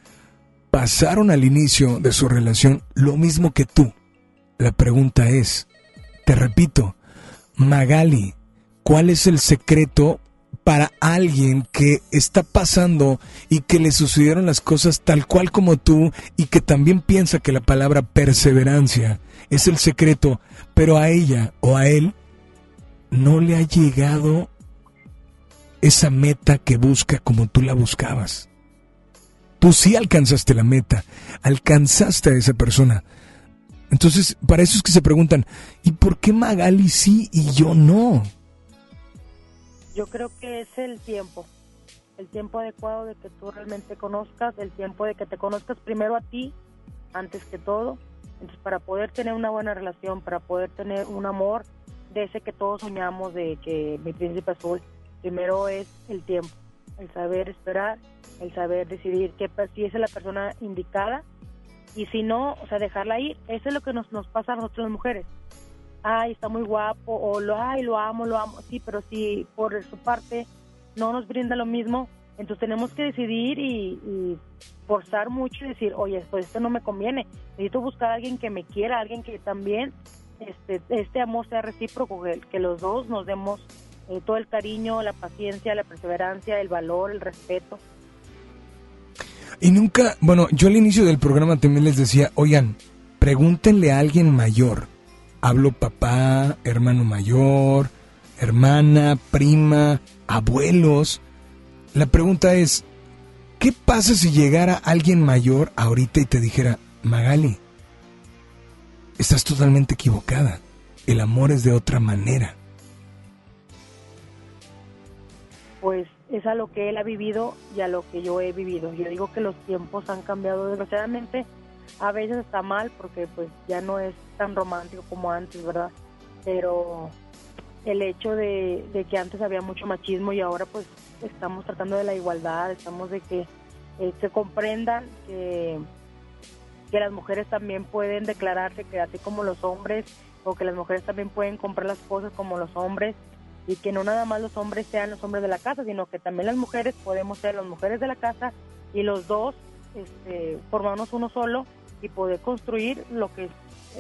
pasaron al inicio de su relación lo mismo que tú. La pregunta es, te repito, Magali, ¿cuál es el secreto para alguien que está pasando y que le sucedieron las cosas tal cual como tú y que también piensa que la palabra perseverancia es el secreto, pero a ella o a él no le ha llegado esa meta que busca como tú la buscabas. Tú sí alcanzaste la meta, alcanzaste a esa persona. Entonces, para eso es que se preguntan, ¿y por qué Magali sí y yo no? Yo creo que es el tiempo, el tiempo adecuado de que tú realmente conozcas, el tiempo de que te conozcas primero a ti, antes que todo. Entonces, para poder tener una buena relación, para poder tener un amor de ese que todos soñamos, de que mi príncipe azul, primero es el tiempo, el saber esperar, el saber decidir que si es la persona indicada y si no, o sea, dejarla ir. Eso es lo que nos, nos pasa a nosotros las mujeres. Ay, está muy guapo, o lo, ay, lo amo, lo amo. Sí, pero si por su parte no nos brinda lo mismo, entonces tenemos que decidir y, forzar mucho y decir, oye, pues esto no me conviene. Necesito buscar a alguien que me quiera, alguien que también este, este amor sea recíproco, que, los dos nos demos eh, todo el cariño, la paciencia, la perseverancia, el valor, el respeto. Y nunca, bueno, yo al inicio del programa también les decía, oigan, pregúntenle a alguien mayor. Hablo papá, hermano mayor, hermana, prima, abuelos. La pregunta es, ¿qué pasa si llegara alguien mayor ahorita y te dijera, Magali, estás totalmente equivocada, el amor es de otra manera? Pues es a lo que él ha vivido y a lo que yo he vivido. Yo digo que los tiempos han cambiado desgraciadamente, a veces está mal porque pues ya no es tan romántico como antes, ¿verdad? Pero el hecho de, que antes había mucho machismo y ahora pues estamos tratando de la igualdad, estamos de que eh, se comprendan que, que las mujeres también pueden declararse que así como los hombres o que las mujeres también pueden comprar las cosas como los hombres y que no nada más los hombres sean los hombres de la casa, sino que también las mujeres podemos ser las mujeres de la casa y los dos este, formarnos uno solo y poder construir lo que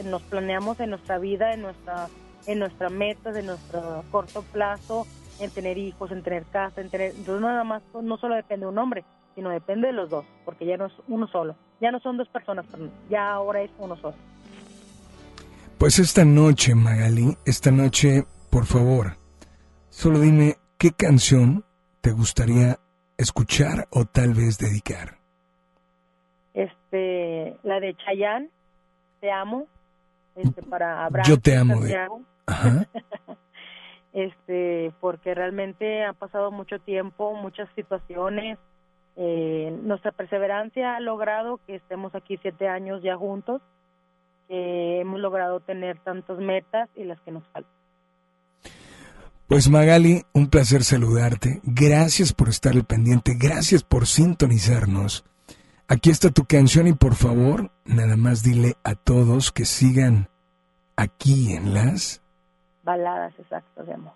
nos planeamos en nuestra vida, en nuestra en nuestra meta, en nuestro corto plazo, en tener hijos, en tener casa, en tener... Entonces nada más, no solo depende de un hombre, sino depende de los dos, porque ya no es uno solo. Ya no son dos personas, ya ahora es uno solo. Pues esta noche, Magali, esta noche, por favor, Solo dime qué canción te gustaría escuchar o tal vez dedicar. Este, la de Chayanne, Te amo, este para Abraham. Yo te amo. De... Ajá. este, porque realmente ha pasado mucho tiempo, muchas situaciones. Eh, nuestra perseverancia ha logrado que estemos aquí siete años ya juntos, que hemos logrado tener tantas metas y las que nos faltan. Pues Magali, un placer saludarte. Gracias por estar al pendiente, gracias por sintonizarnos. Aquí está tu canción y por favor, nada más dile a todos que sigan aquí en las baladas exactas de amor.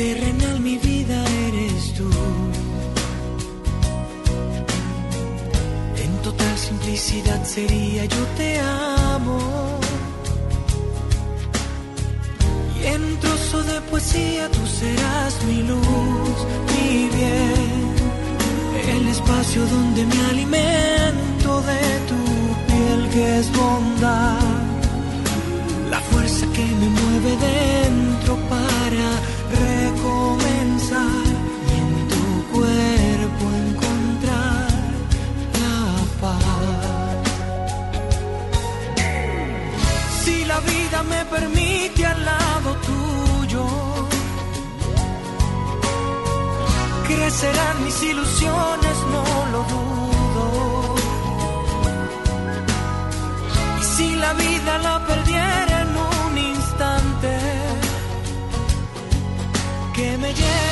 Terrenal mi vida eres tú. En total simplicidad sería yo te amo. Y en trozo de poesía tú serás mi luz, mi bien. El espacio donde me alimento de tu que es bondad, la fuerza que me mueve dentro permite al lado tuyo, Crecerán mis ilusiones, no lo dudo. Y si la vida la perdiera en un instante, que me llene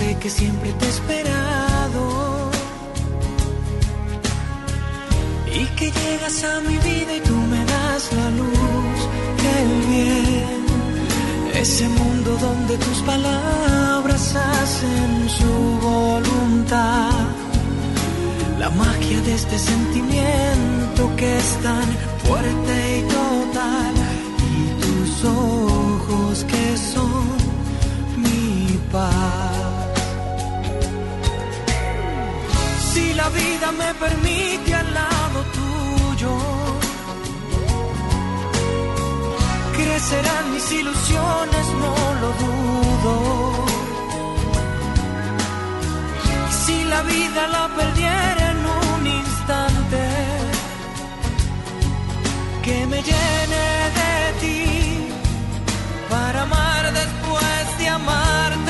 sé que siempre te he esperado. Y que llegas a mi vida y tú me das la luz del bien. Ese mundo donde tus palabras hacen su voluntad. La magia de este sentimiento que es tan fuerte y total. Vida me permite al lado tuyo crecerán mis ilusiones, no lo dudo. Y si la vida la perdiera en un instante, que me llene de ti para amar después de amarte,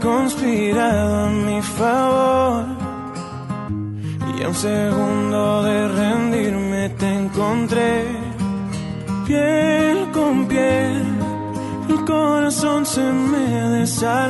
conspirado a mi favor. Y a un segundo de rendirme te encontré, piel con piel. El corazón se me desarma,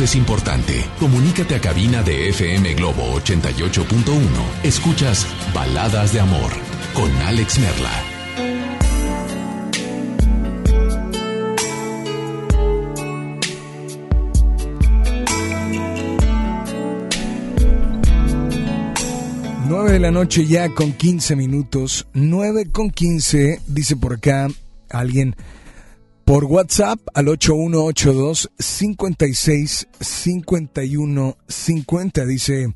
Es importante. Comunícate a cabina de FM Globo 88.1. Escuchas Baladas de Amor con Alex Merla. De la noche ya con 15 minutos. 9 con 15, dice por acá alguien por WhatsApp al 8182 56 51 50. Dice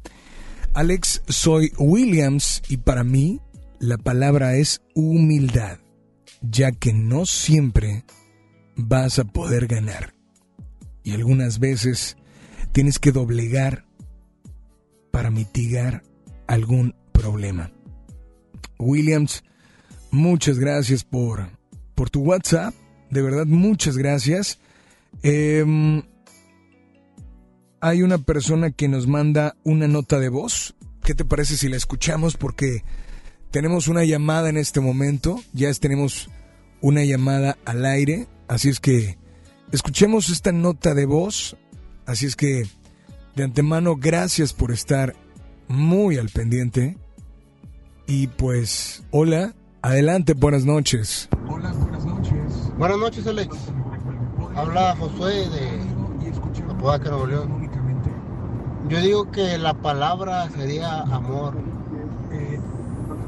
Alex, soy Williams y para mí la palabra es humildad, ya que no siempre vas a poder ganar. Y algunas veces tienes que doblegar para mitigar algún problema. Williams, muchas gracias por, por tu WhatsApp. De verdad, muchas gracias. Em, hay una persona que nos manda una nota de voz. ¿Qué te parece si la escuchamos? Porque tenemos una llamada en este momento. Ya tenemos una llamada al aire. Así es que escuchemos esta nota de voz. Así es que de antemano, gracias por estar muy al pendiente. Y pues, hola, adelante, buenas noches. Hola, buenas noches. Alex. Habla Josué de Apodaca, Nuevo León. Yo digo que la palabra sería amor.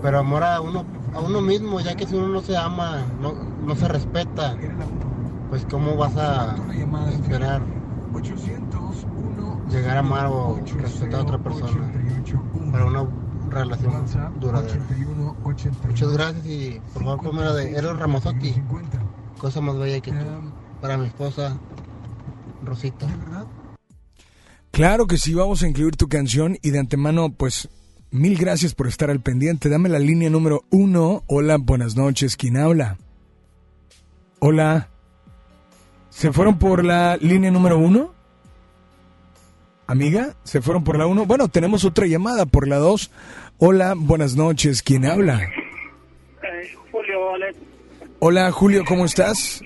Pero amor a uno, a uno mismo, ya que si uno no se ama, no, no se respeta, pues cómo vas a esperar llegar a amar o respetar a otra persona para una relación duradera. Muchas gracias y por favor la de Eros Ramazzotti, cosa más bella que tú, para mi esposa Rosita. Claro que sí, vamos a incluir tu canción y de antemano, pues, mil gracias por estar al pendiente. Dame la línea número uno. Hola, buenas noches. ¿Quién habla? Hola. ¿Se fueron por la línea número uno? Amiga, ¿se fueron por la uno? Bueno, tenemos otra llamada por la dos. Hola, buenas noches. ¿Quién habla? Hola, Julio, ¿cómo estás?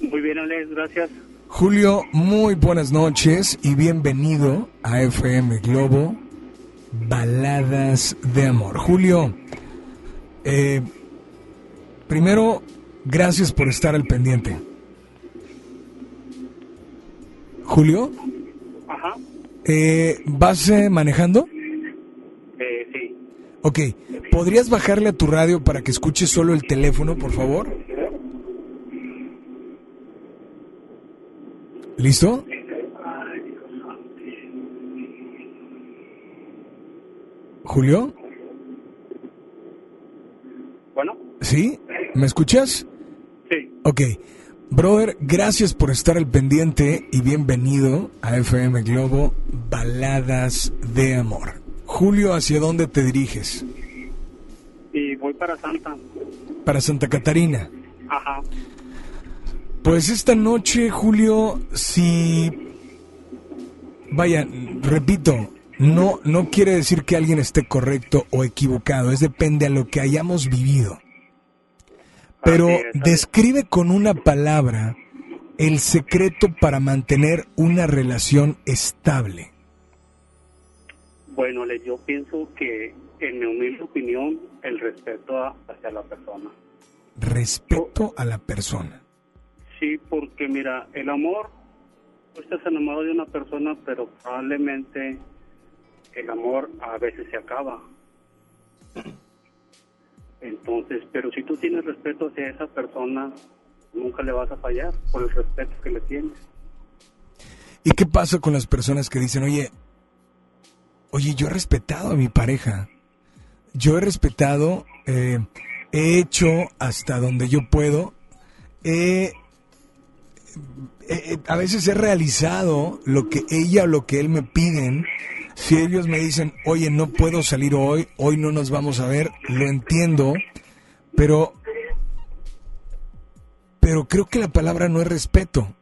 Muy bien, Alex, gracias. Julio, muy buenas noches y bienvenido a FM Globo Baladas de Amor. Julio, eh, primero, gracias por estar al pendiente. Julio, Ajá. eh, ¿vas eh, manejando? Ok, ¿podrías bajarle a tu radio para que escuches solo el teléfono, por favor? ¿Listo? Julio, Bueno, ¿sí? ¿Me escuchas? sí. Ok. Brother, gracias por estar al pendiente y bienvenido a FM Globo Baladas de Amor. Julio, ¿hacia dónde te diriges? Y voy para Santa. Para Santa Catarina. Ajá. Pues esta noche, Julio, si... Vaya, repito, no, no quiere decir que alguien esté correcto o equivocado, es depende a lo que hayamos vivido. Pero describe con una palabra el secreto para mantener una relación estable? Bueno, yo pienso que, en mi humilde opinión, el respeto a- hacia la persona. Respeto a la persona. Sí, porque mira, el amor, tú estás enamorado de una persona, pero probablemente el amor a veces se acaba. Entonces, pero si tú tienes respeto hacia esa persona, nunca le vas a fallar por el respeto que le tienes. ¿Y qué pasa con las personas que dicen, oye, oye, yo he respetado a mi pareja? Yo he respetado, eh, he hecho hasta donde yo puedo, he- he- a veces he realizado lo que ella o lo que él me piden. Si ellos me dicen, oye, no puedo salir hoy, hoy no nos vamos a ver, lo entiendo, pero, pero creo que la palabra no es respeto.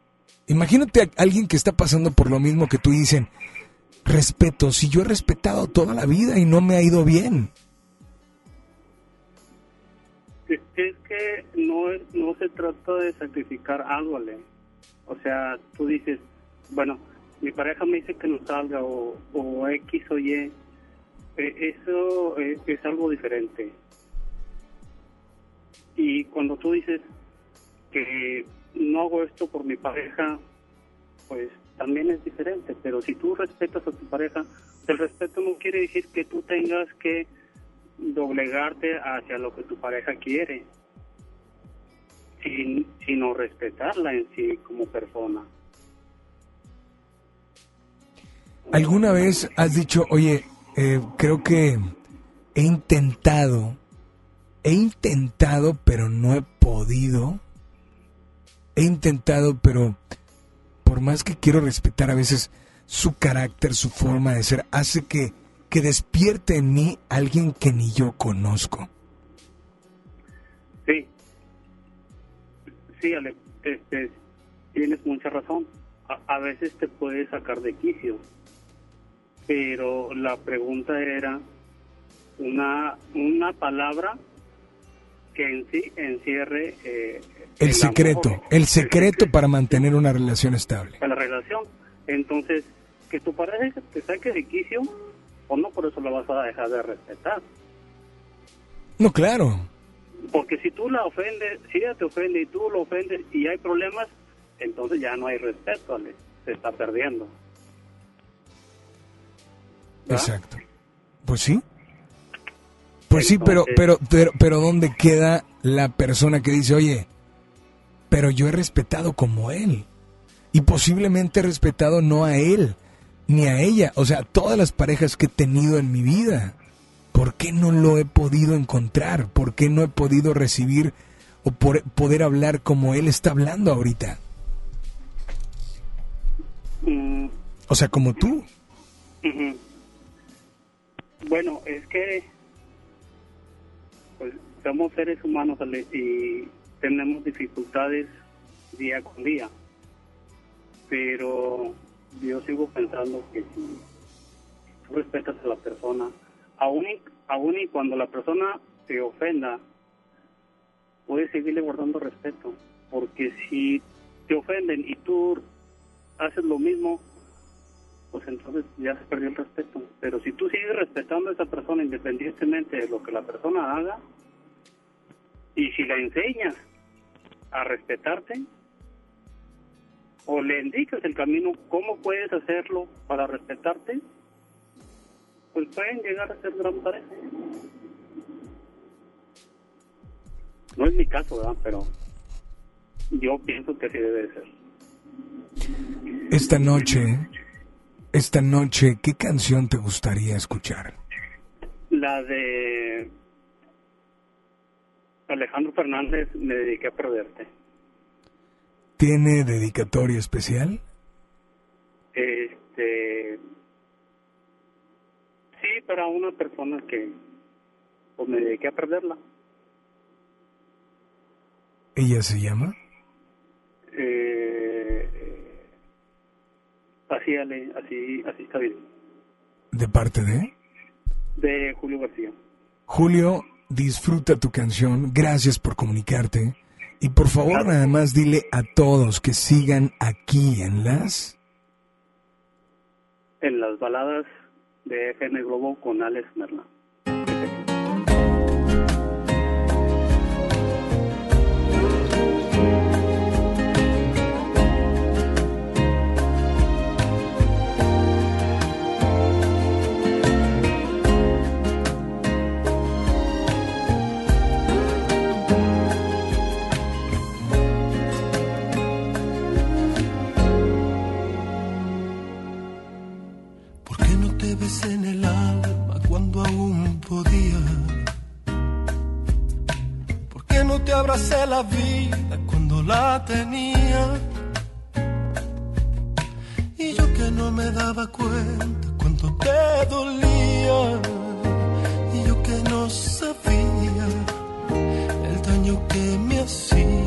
Imagínate a alguien que está pasando por lo mismo que tú dicen, respeto, si yo he respetado toda la vida y no me ha ido bien. Es que no se trata de sacrificar algo, Ale. O sea, tú dices, bueno, mi pareja me dice que no salga o, X o Y. Eh, eso es algo diferente. Y cuando tú dices que no hago esto por mi pareja, pues también es diferente. Pero si tú respetas a tu pareja, el respeto no quiere decir que tú tengas que doblegarte hacia lo que tu pareja quiere, sin, sino respetarla en sí como persona. ¿Alguna vez has dicho, oye, eh, creo que he intentado, he intentado, pero no he podido? He intentado, pero por más que quiero respetar a veces su carácter, su forma de ser, hace que, que despierte en mí alguien que ni yo conozco. Sí, sí, Ale, este, tienes mucha razón. A, a veces te puede sacar de quicio, pero la pregunta era una, una palabra que en sí encierre eh, El secreto, el secreto para mantener una relación estable. a la relación. Entonces, que tu pareja te saque de quicio, o no por eso la vas a dejar de respetar. No, claro. Porque si tú la ofendes, si ella te ofende y tú lo ofendes y hay problemas, entonces ya no hay respeto, Ale. se está perdiendo. Exacto. Pues sí. Pues sí, pero, Entonces- pero, pero, pero ¿dónde queda la persona que dice, oye, pero yo he respetado como él? Y posiblemente he respetado no a él, ni a ella. O sea, todas las parejas que he tenido en mi vida. ¿Por qué no lo he podido encontrar? ¿Por qué no he podido recibir o por- poder hablar como él está hablando ahorita? Mm, O sea, como tú. Bueno, es que pues somos seres humanos Ale, y tenemos dificultades día con día. Pero yo sigo pensando que si tú respetas a la persona, aún y, aún y cuando la persona te ofenda, puedes seguirle guardando respeto. Porque si te ofenden y tú haces lo mismo, pues entonces ya se perdió el respeto. Pero si tú sigues respetando a esa persona independientemente de lo que la persona haga, y si la enseñas a respetarte, o le indicas el camino, cómo puedes hacerlo para respetarte, pues pueden llegar a ser gran pareja. No es mi caso, ¿verdad? Pero yo pienso que así debe de ser. Esta noche, esta noche, ¿qué canción te gustaría escuchar? La de Alejandro Fernández, me dediqué a perderte. ¿Tiene dedicatoria especial? Este. Sí, para una persona que pues me dediqué a perderla. ¿Ella se llama? Eh, así, Ale, así, así está bien. ¿De parte de? De Julio García. Julio, disfruta tu canción. Gracias por comunicarte. Y por favor, nada más dile a todos que sigan aquí en las... En las baladas de FM Globo con Alex Merla. En el alma cuando aún podía? ¿Por qué no te abracé la vida cuando la tenía? Y yo que no me daba cuenta cuánto te dolía. Y yo que no sabía el daño que me hacía.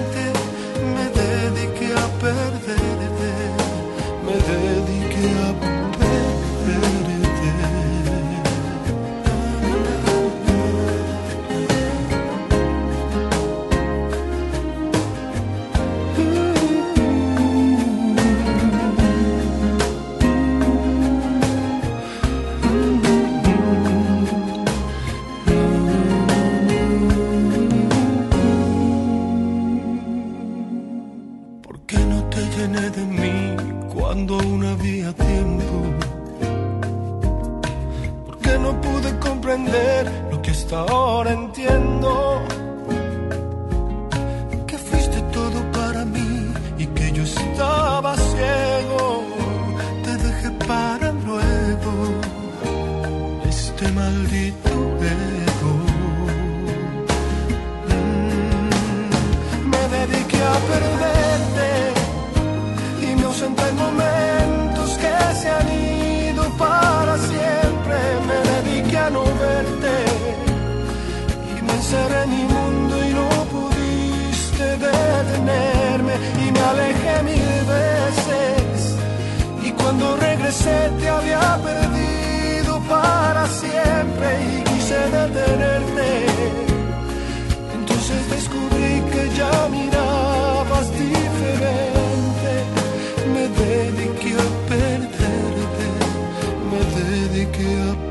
Dediqué lo que hasta ahora entiendo? Cuando regresé te había perdido para siempre y quise detenerte. Entonces descubrí que ya mirabas diferente. Me dediqué a perderte, me dediqué a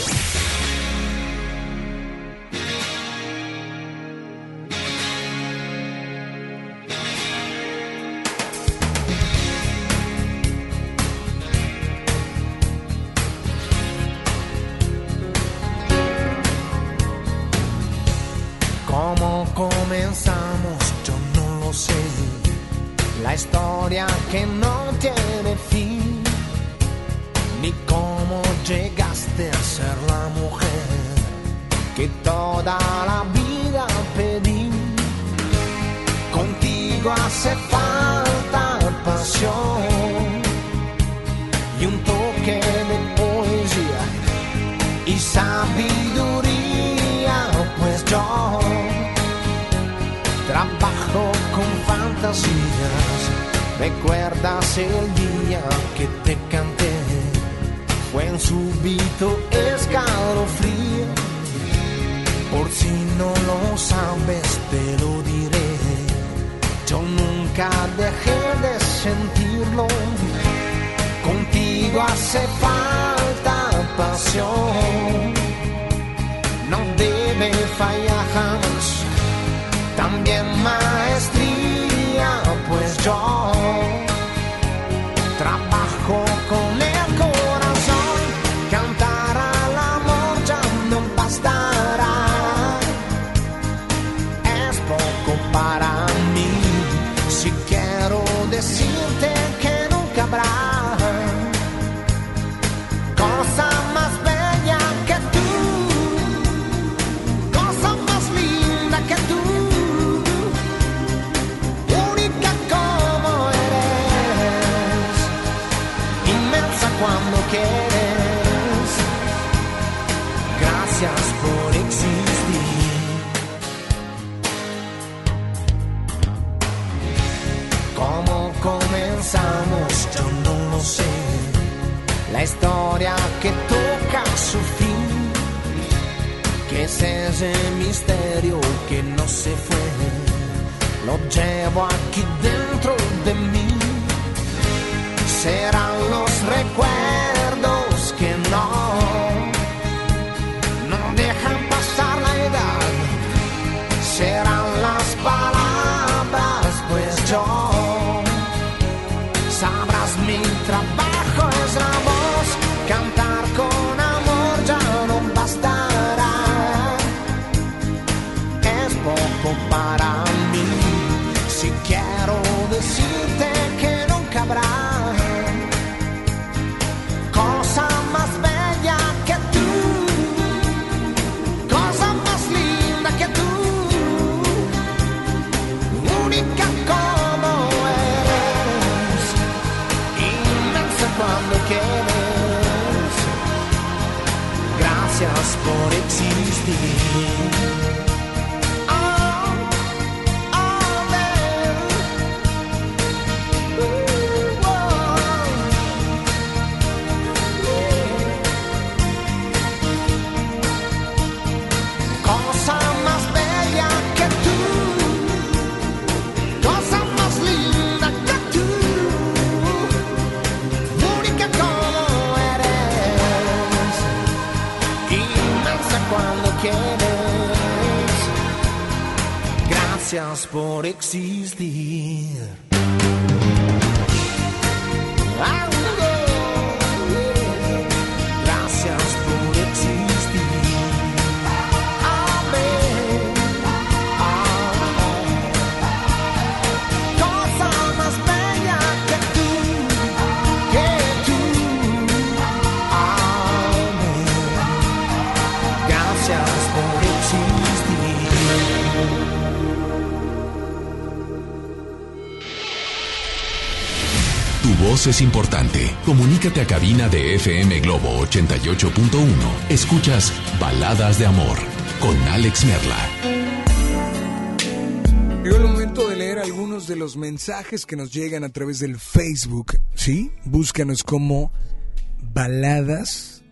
Gracias por existir. Oh, Gracias por existir. Es importante. Comunícate a cabina de FM Globo 88.1. Escuchas Baladas de Amor con Alex Merla. Llegó el momento de leer algunos de los mensajes que nos llegan a través del Facebook. ¿Sí? Búscanos como Baladas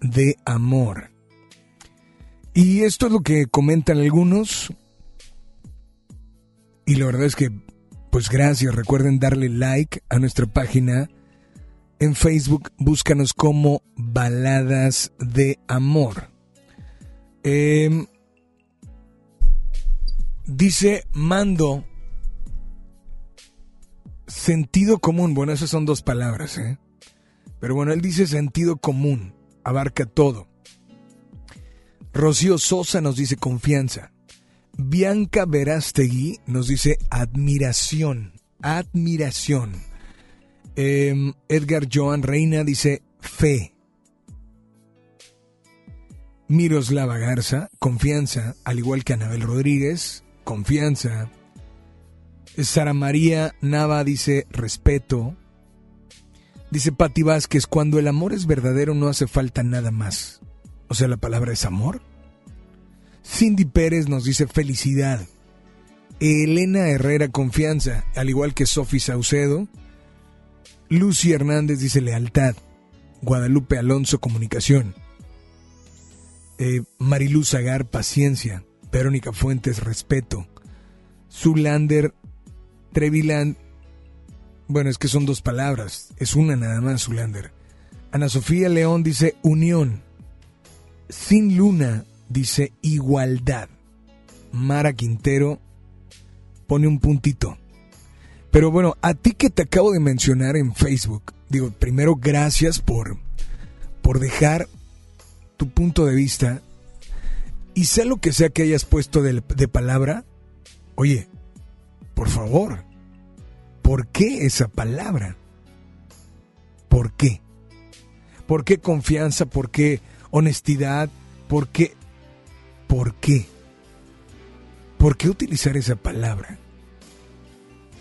de Amor. Y esto es lo que comentan algunos. Y la verdad es que, pues gracias. Recuerden darle like a nuestra página en Facebook. Búscanos como Baladas de Amor. Em, dice Mando. Sentido común. Bueno, esas son dos palabras, ¿eh? Pero bueno, él dice sentido común. Abarca todo. Rocío Sosa nos dice confianza. Bianca Verástegui nos dice admiración. Admiración. Em, Edgar Joan Reina dice fe. Miroslava Garza, confianza, al igual que Anabel Rodríguez, confianza. Sara María Nava dice respeto. Dice Patti Vázquez, cuando el amor es verdadero no hace falta nada más. O sea, la palabra es amor. Cindy Pérez nos dice felicidad. Elena Herrera Confianza, al igual que Sofi Saucedo. Lucy Hernández dice lealtad. Guadalupe Alonso Comunicación. Eh, Mariluz Agar Paciencia. Verónica Fuentes Respeto. Zulander Treviland. Bueno, es que son dos palabras. Es una nada más, Zulander. Ana Sofía León dice unión. Sin luna dice igualdad. Mara Quintero pone un puntito. Pero bueno, a ti que te acabo de mencionar en Facebook, digo, primero gracias por, por dejar tu punto de vista y sea lo que sea que hayas puesto de, de palabra, oye, por favor, ¿por qué esa palabra? ¿Por qué? ¿Por qué confianza? ¿Por qué honestidad? ¿Por qué? ¿Por qué? ¿Por qué utilizar esa palabra?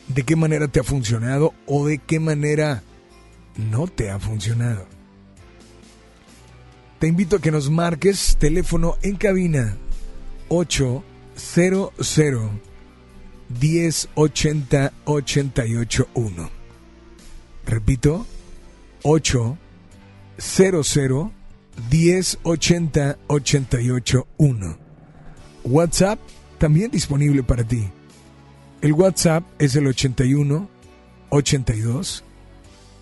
¿De qué manera te ha funcionado o de qué manera no te ha funcionado? Te invito a que nos marques teléfono en cabina 800 1080 881. Repito, 800 1080 881. WhatsApp también disponible para ti. El WhatsApp es el 81 82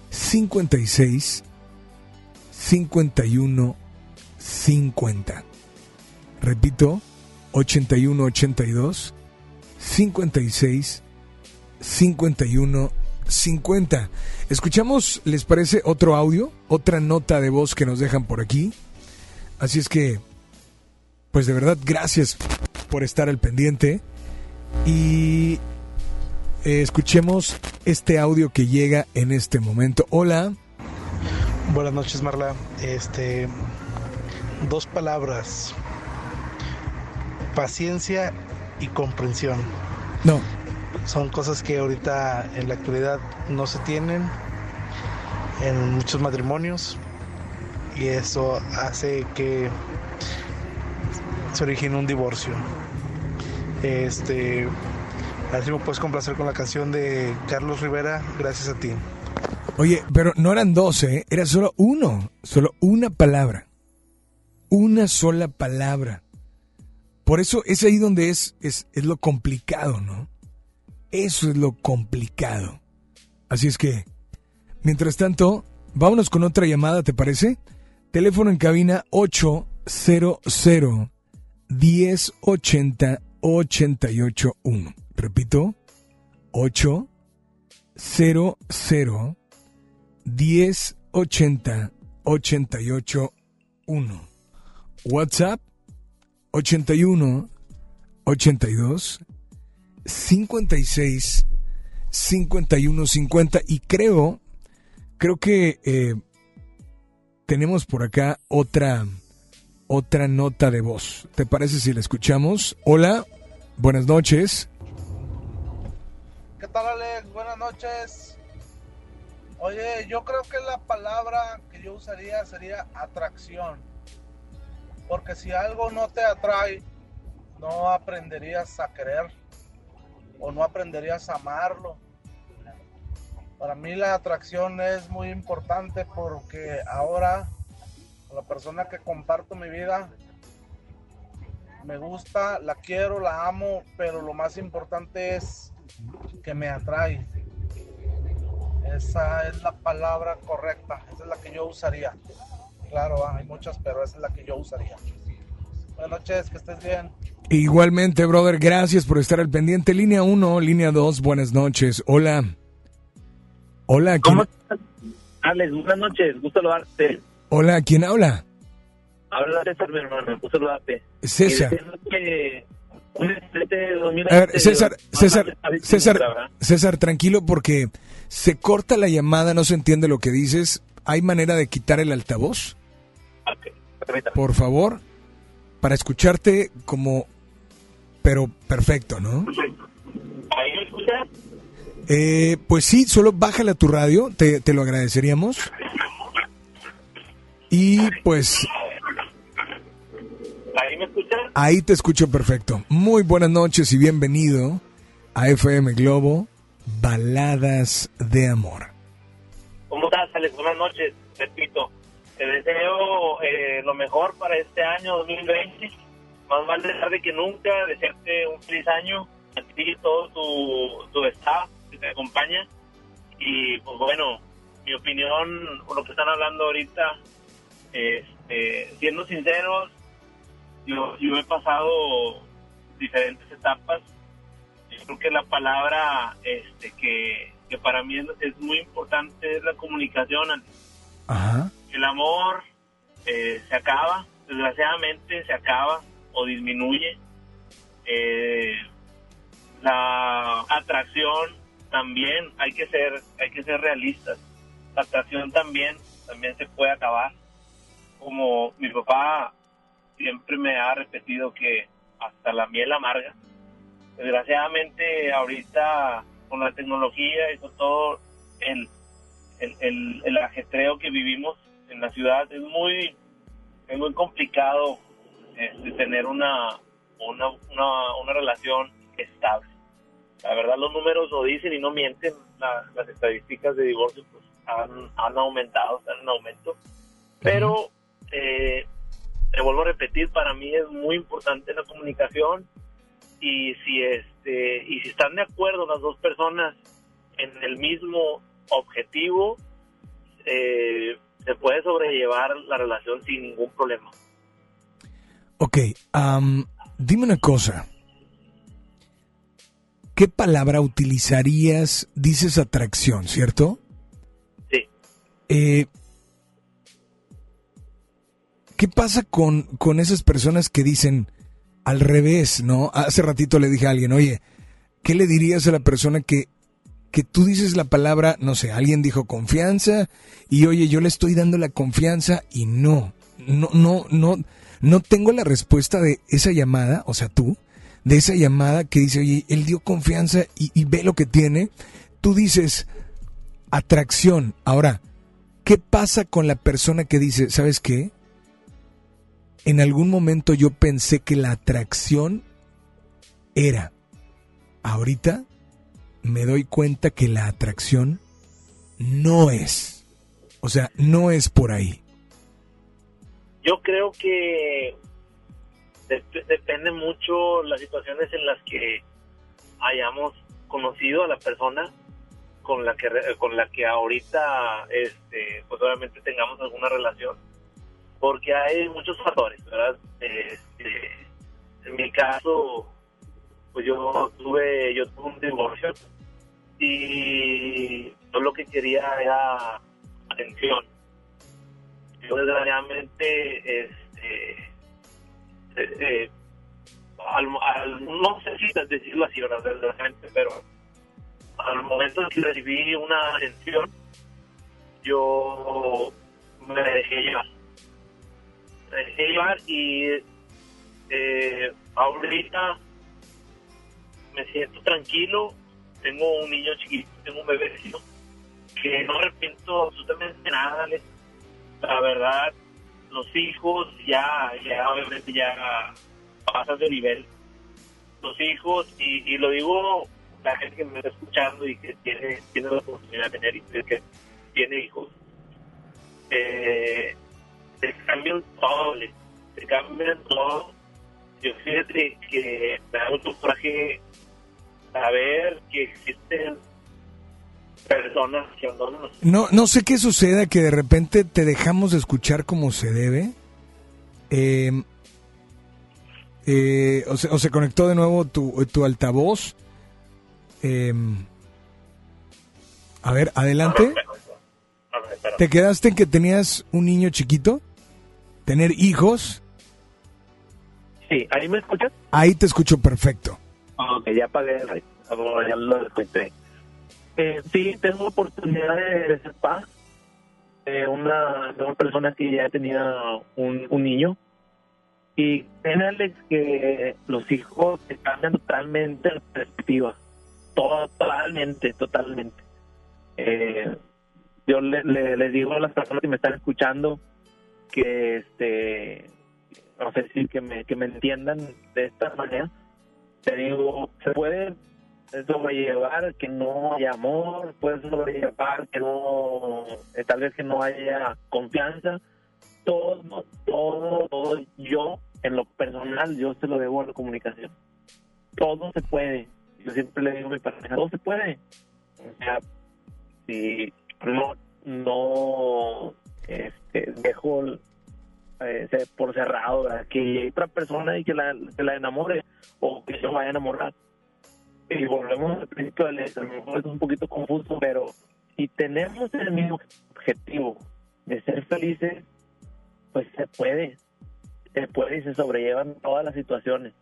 56 51 50. Repito, 81 82 56 51 50. Escuchamos, ¿les parece otro audio? Otra nota de voz que nos dejan por aquí. Así es que, pues de verdad, gracias por estar al pendiente. Y eh, escuchemos este audio que llega en este momento. Hola. Buenas noches, Marla. Este, dos palabras: paciencia y comprensión. No. Son cosas que ahorita en la actualidad no se tienen en muchos matrimonios y eso hace que se origine un divorcio. Este, así me puedes complacer con la canción de Carlos Rivera, gracias a ti. Oye, pero no eran dos, ¿eh? Era solo uno, solo una palabra. Una sola palabra. Por eso es ahí donde es, es, es lo complicado, ¿no? Eso es lo complicado. Así es que, mientras tanto, vámonos con otra llamada, ¿te parece? Teléfono en cabina 800 1080 881. Repito, 800 1080 881. WhatsApp 81 82 56 51 50 y creo creo que eh, tenemos por acá otra otra nota de voz. ¿Te parece si la escuchamos? Hola, buenas noches. ¿Qué tal Alex? Buenas noches. Oye, yo creo que la palabra que yo usaría sería atracción. Porque si algo no te atrae, no aprenderías a querer o no aprenderías a amarlo. Para mí la atracción es muy importante porque ahora la persona que comparto mi vida me gusta, la quiero, la amo, pero lo más importante es que me atrae. Esa es la palabra correcta, esa es la que yo usaría. Claro, hay muchas, pero esa es la que yo usaría. Buenas noches, que estés bien. Igualmente, brother, gracias por estar al pendiente. Línea 1, línea 2, buenas noches. Hola. Hola, ¿quién? ¿Cómo estás? Alex, buenas noches, gusto saludarte. Hola, ¿quién habla? Habla César, mi hermano, gusto saludarte. César. Y decirle que un excelente 2020 A ver, César, César, César. César, tranquilo porque se corta la llamada, no se entiende lo que dices. ¿Hay manera de quitar el altavoz? Por favor, para escucharte como, pero perfecto, ¿no? ¿Ahí me escuchas? Eh, pues sí, solo bájale a tu radio, te, te lo agradeceríamos. Y pues ¿Ahí me escuchas? ahí te escucho perfecto. Muy buenas noches y bienvenido a FM Globo, Baladas de Amor. ¿Cómo estás, Alex? Buenas noches, repito. Te deseo eh, lo mejor para este año 2020. Más vale tarde que nunca. Desearte un feliz año a ti y todo tu, tu staff que te acompaña. Y pues bueno, mi opinión, por lo que están hablando ahorita, este, siendo sinceros, yo, yo he pasado diferentes etapas. Yo creo que la palabra este, que, que para mí es, es muy importante es la comunicación. Ajá. El amor eh, se acaba, desgraciadamente se acaba o disminuye. Eh, la atracción también hay que ser hay que ser realistas. La atracción también también se puede acabar. Como mi papá siempre me ha repetido que hasta la miel amarga. Desgraciadamente ahorita con la tecnología y con todo el, el, el, el ajetreo que vivimos en la ciudad es muy es muy complicado este, tener una, una, una, una relación estable. La verdad los números lo dicen y no mienten. La- las estadísticas de divorcio pues, han, han aumentado, están en aumento. Pero eh, te vuelvo a repetir, para mí es muy importante la comunicación y si este y si están de acuerdo las dos personas en el mismo objetivo, eh, se puede sobrellevar la relación sin ningún problema. Ok, am, dime una cosa. ¿Qué palabra utilizarías? Dices atracción, ¿cierto? Sí. Eh, ¿Qué pasa con, con esas personas que dicen al revés, no? Hace ratito le dije a alguien, oye, ¿qué le dirías a la persona que, que tú dices la palabra, no sé, alguien dijo confianza y oye, yo le estoy dando la confianza y no, no, no, no, no tengo la respuesta de esa llamada, o sea, tú, de esa llamada que dice, oye, él dio confianza y, y ve lo que tiene, tú dices atracción. Ahora, ¿qué pasa con la persona que dice, ¿sabes qué? En algún momento yo pensé que la atracción era. Ahorita me doy cuenta que la atracción no es. O sea, no es por ahí. Yo creo que dep- depende mucho las situaciones en las que hayamos conocido a la persona con la que con la que ahorita este pues obviamente tengamos alguna relación porque hay muchos factores verdad Este, en mi caso pues yo tuve yo tuve un divorcio y yo lo que quería era atención yo desgraciadamente este eh, eh, no sé si decirlo así desgraciadamente pero al momento en que recibí una atención yo me dejé llevar. Me dejé llevar y eh, ahorita me siento tranquilo. Tengo un niño chiquito tengo un bebé que no arrepiento absolutamente nada. La verdad los hijos ya ya obviamente ya pasan de nivel. Los hijos y, y lo digo la gente que me está escuchando y que tiene tiene la oportunidad de tener y que tiene hijos eh, te cambian todo te cambian todo. Yo fíjate que me da mucho coraje saber que existen abandonan No, no sé qué suceda, que de repente te dejamos de escuchar como se debe. Eh, eh, o, se, o se conectó de nuevo tu, tu altavoz. Eh, a ver, adelante. ¿Te quedaste en que tenías un niño chiquito? ¿Tener hijos? Sí, ¿ahí me escuchas? Ahí te escucho perfecto. Ok, ya apagué el radio. Ahora ya lo desconecté. Eh, sí, tengo oportunidad de, ser paz de una, de una persona que ya tenía un, un niño. Y Alex, que los hijos te cambian totalmente la perspectiva. Totalmente, totalmente. Eh, yo le, le, digo a las personas que me están escuchando que, este, no sé que me, que me entiendan de esta manera. Te digo, se puede sobrellevar que no haya amor, puede sobrellevar que no, eh, tal vez que no haya confianza. Todo, todo, todo, yo, en lo personal, yo se lo debo a la comunicación. Todo se puede. Yo siempre le digo a mi pareja, todo se puede. O sea, si no, no este, dejo eh, por cerrado que otra persona y que la, que la enamore o que yo vaya a enamorar. Y volvemos al principio del a lo mejor es un poquito confuso, pero si tenemos el mismo objetivo de ser felices, pues se puede, se puede y se sobrellevan todas las situaciones.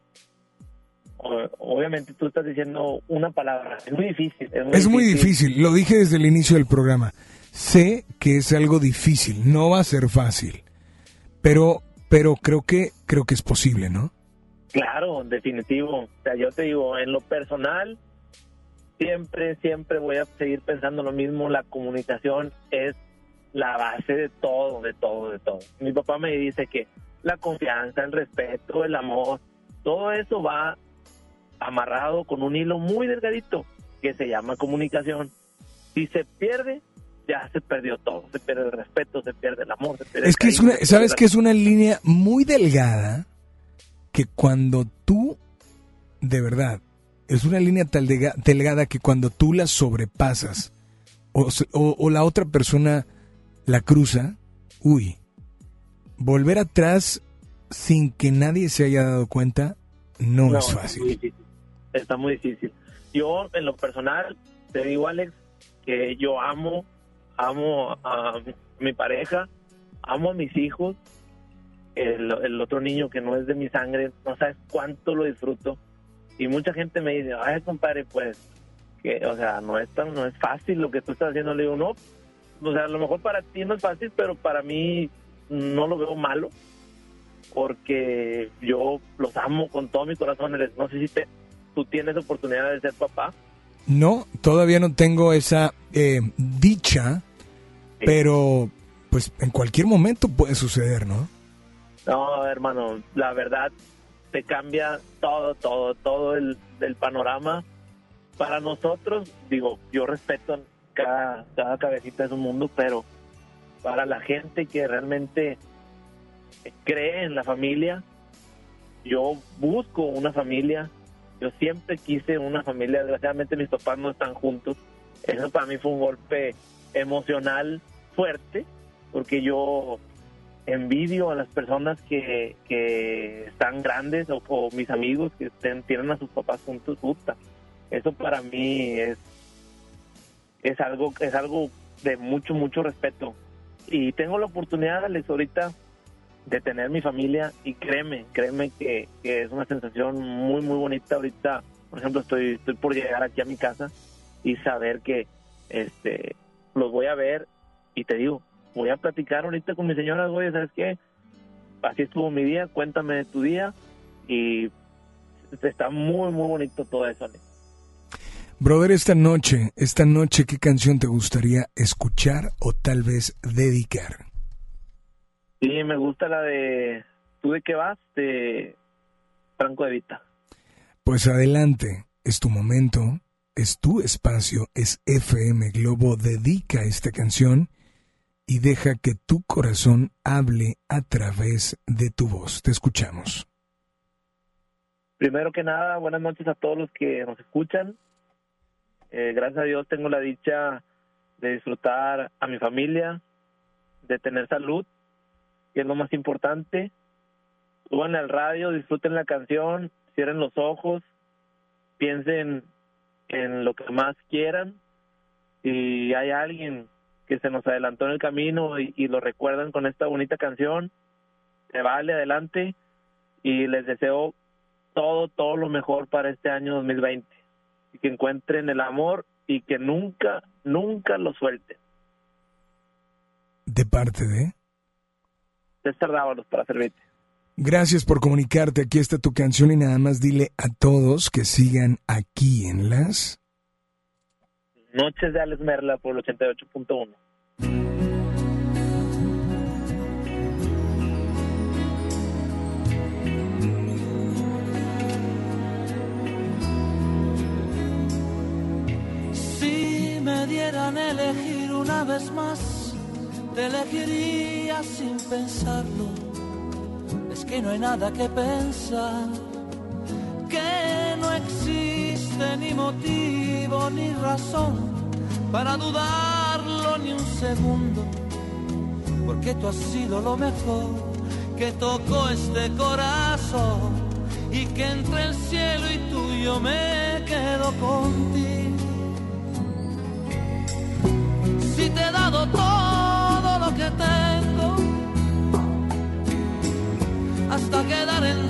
Obviamente tú estás diciendo una palabra, es muy difícil. Es muy Es muy difícil, lo dije desde el inicio del programa. Sé que es algo difícil, no va a ser fácil, pero, pero creo que, creo que es posible, ¿no? Claro, definitivo. O sea, yo te digo, en lo personal, siempre, siempre voy a seguir pensando lo mismo. La comunicación es la base de todo, de todo, de todo. Mi papá me dice que la confianza, el respeto, el amor, todo eso va amarrado con un hilo muy delgadito que se llama comunicación. Si se pierde, ya se perdió todo. Se pierde el respeto, se pierde el amor, se pierde Es el que es una, sabes que es una línea muy delgada que cuando tú, de verdad, es una línea tal dega- delgada que cuando tú la sobrepasas o, o- o la otra persona la cruza, uy, volver atrás sin que nadie se haya dado cuenta no, es está fácil. muy difícil. Está muy difícil. Yo, en lo personal, te digo, Alex, que yo amo, amo a mi pareja, amo a mis hijos. El, el otro niño que no es de mi sangre, no sabes cuánto lo disfruto. Y mucha gente me dice, ay, compadre, pues, que, o sea, no es tan, no es fácil lo que tú estás haciendo. Le digo, no, o sea, a lo mejor para ti no es fácil, pero para mí no lo veo malo porque yo los amo con todo mi corazón. Les- No sé si te, tú tienes oportunidad de ser papá. No, todavía no tengo esa eh, dicha, pero pues en cualquier momento puede suceder, ¿no? No, hermano, la verdad te cambia todo, todo, todo el, panorama. Para nosotros, digo, yo respeto cada, cada cabecita de su mundo, pero para la gente que realmente cree en la familia, yo busco una familia, yo siempre quise una familia, desgraciadamente mis papás no están juntos, eso para mí fue un golpe emocional fuerte, porque yo envidio a las personas que, que están grandes o, mis amigos que estén- tienen a sus papás juntos, puta. Eso para mí es es algo es algo de mucho mucho respeto y tengo la oportunidad Alex ahorita de tener mi familia y créeme créeme que, que es una sensación muy muy bonita ahorita por ejemplo estoy estoy por llegar aquí a mi casa y saber que este los voy a ver y te digo voy a platicar ahorita con mi señora oye sabes qué así estuvo mi día cuéntame de tu día y está muy muy bonito todo eso Alex. Brother, esta noche, esta noche, ¿qué canción te gustaría escuchar o tal vez dedicar? Sí, me gusta la de ¿Tú de qué vas? de Franco de Vita. Pues adelante, es tu momento, es tu espacio, es FM Globo, dedica esta canción y deja que tu corazón hable a través de tu voz. Te escuchamos. Primero que nada, buenas noches a todos los que nos escuchan. Eh, gracias a Dios tengo la dicha de disfrutar a mi familia, de tener salud, que es lo más importante. Suban al radio, disfruten la canción, cierren los ojos, piensen en lo que más quieran. Si hay alguien que se nos adelantó en el camino y, y lo recuerdan con esta bonita canción, se vale adelante y les deseo todo, todo lo mejor para este año 2020 y que encuentren el amor y que nunca, nunca lo suelten. De parte de... César Dávalos para servirte. Gracias por comunicarte. Aquí está tu canción y nada más dile a todos que sigan aquí en las... Noches de Alex Merla por el 88.1. Si me dieran elegir una vez más, te elegiría sin pensarlo. Es que no hay nada que pensar que no existe ni motivo ni razón para dudarlo ni un segundo, porque tú has sido lo mejor que tocó este corazón y que entre el cielo y tú yo me quedo contigo. Si te he dado todo lo que tengo, hasta quedar en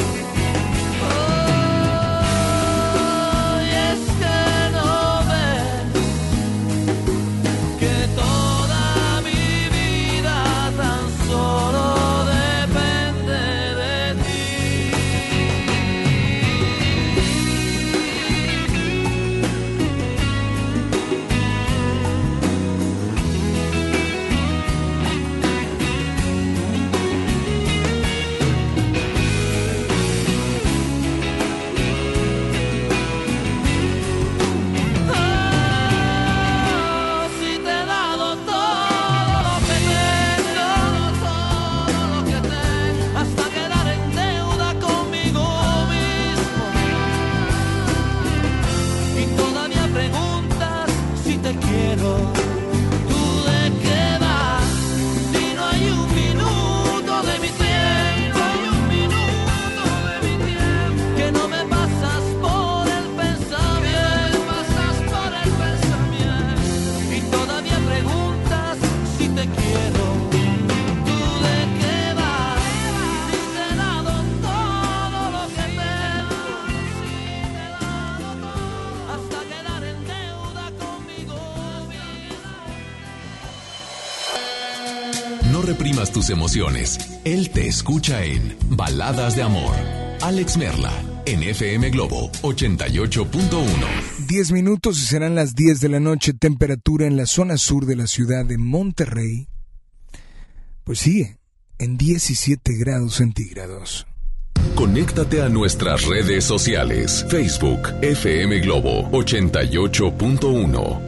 Tus emociones. Él te escucha en Baladas de Amor. Alex Merla, en FM Globo 88.1. 10 minutos y serán las 10 de la noche, temperatura en la zona sur de la ciudad de Monterrey. Pues sigue en 17 grados centígrados. Conéctate a nuestras redes sociales. Facebook, FM Globo 88.1.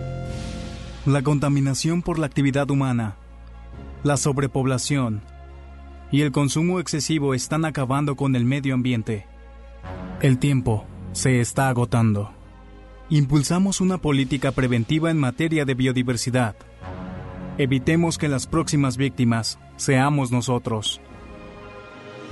La contaminación por la actividad humana, la sobrepoblación y el consumo excesivo están acabando con el medio ambiente. El tiempo se está agotando. Impulsamos una política preventiva en materia de biodiversidad. Evitemos que las próximas víctimas seamos nosotros.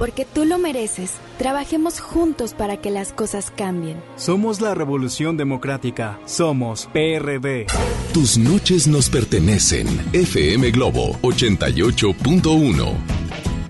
Porque tú lo mereces, trabajemos juntos para que las cosas cambien. Somos la Revolución Democrática. Somos PRD. Tus noches nos pertenecen. FM Globo 88.1.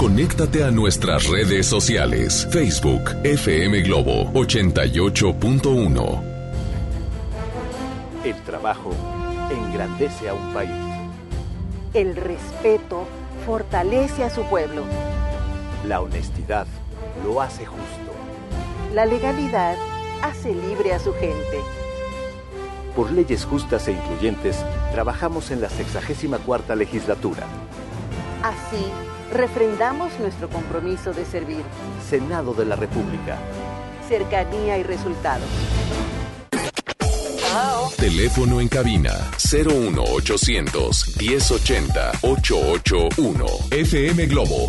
Conéctate a nuestras redes sociales. Facebook FM Globo 88.1. El trabajo engrandece a un país. El respeto fortalece a su pueblo. La honestidad lo hace justo. La legalidad hace libre a su gente. Por leyes justas e incluyentes, trabajamos en la 64 legislatura. Así, refrendamos nuestro compromiso de servir. Senado de la República. Cercanía y resultados. Teléfono en cabina 01800 1080 881 FM Globo.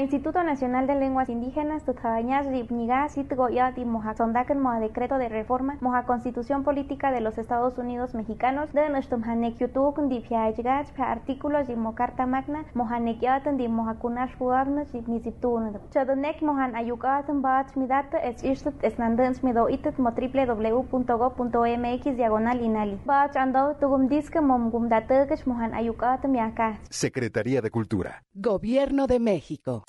Instituto Nacional de Lenguas Indígenas, Tutjabañas, Ripniga, Sitgoya, Moja, Sondaken, Moja Decreto de Reforma, Moja Constitución Política de los Estados Unidos Mexicanos, de nuestro Hanek YouTube, Dipiaigach, Artículos y Mocarta Magna, Mohanek Yatan, Di Moja Kunash Buagna, Niziptun. Chodonek Mohan Ayukatan Bach Midata, es Ishtut, es Nandans Mido Itet, Mo www.go.mx, diagonal Inali. Bach Ando, Tugum Disque, Mom Gumdatekesh, Mohan Ayukatan Miaka. Secretaría de Cultura. Gobierno de México.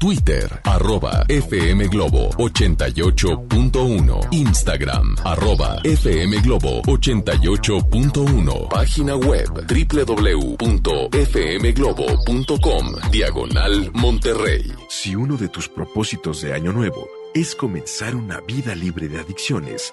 Twitter, arroba FM Globo 88.1. Instagram, arroba FM Globo 88.1. Página web www.fmglobo.com. Diagonal Monterrey. Si uno de tus propósitos de Año Nuevo es comenzar una vida libre de adicciones,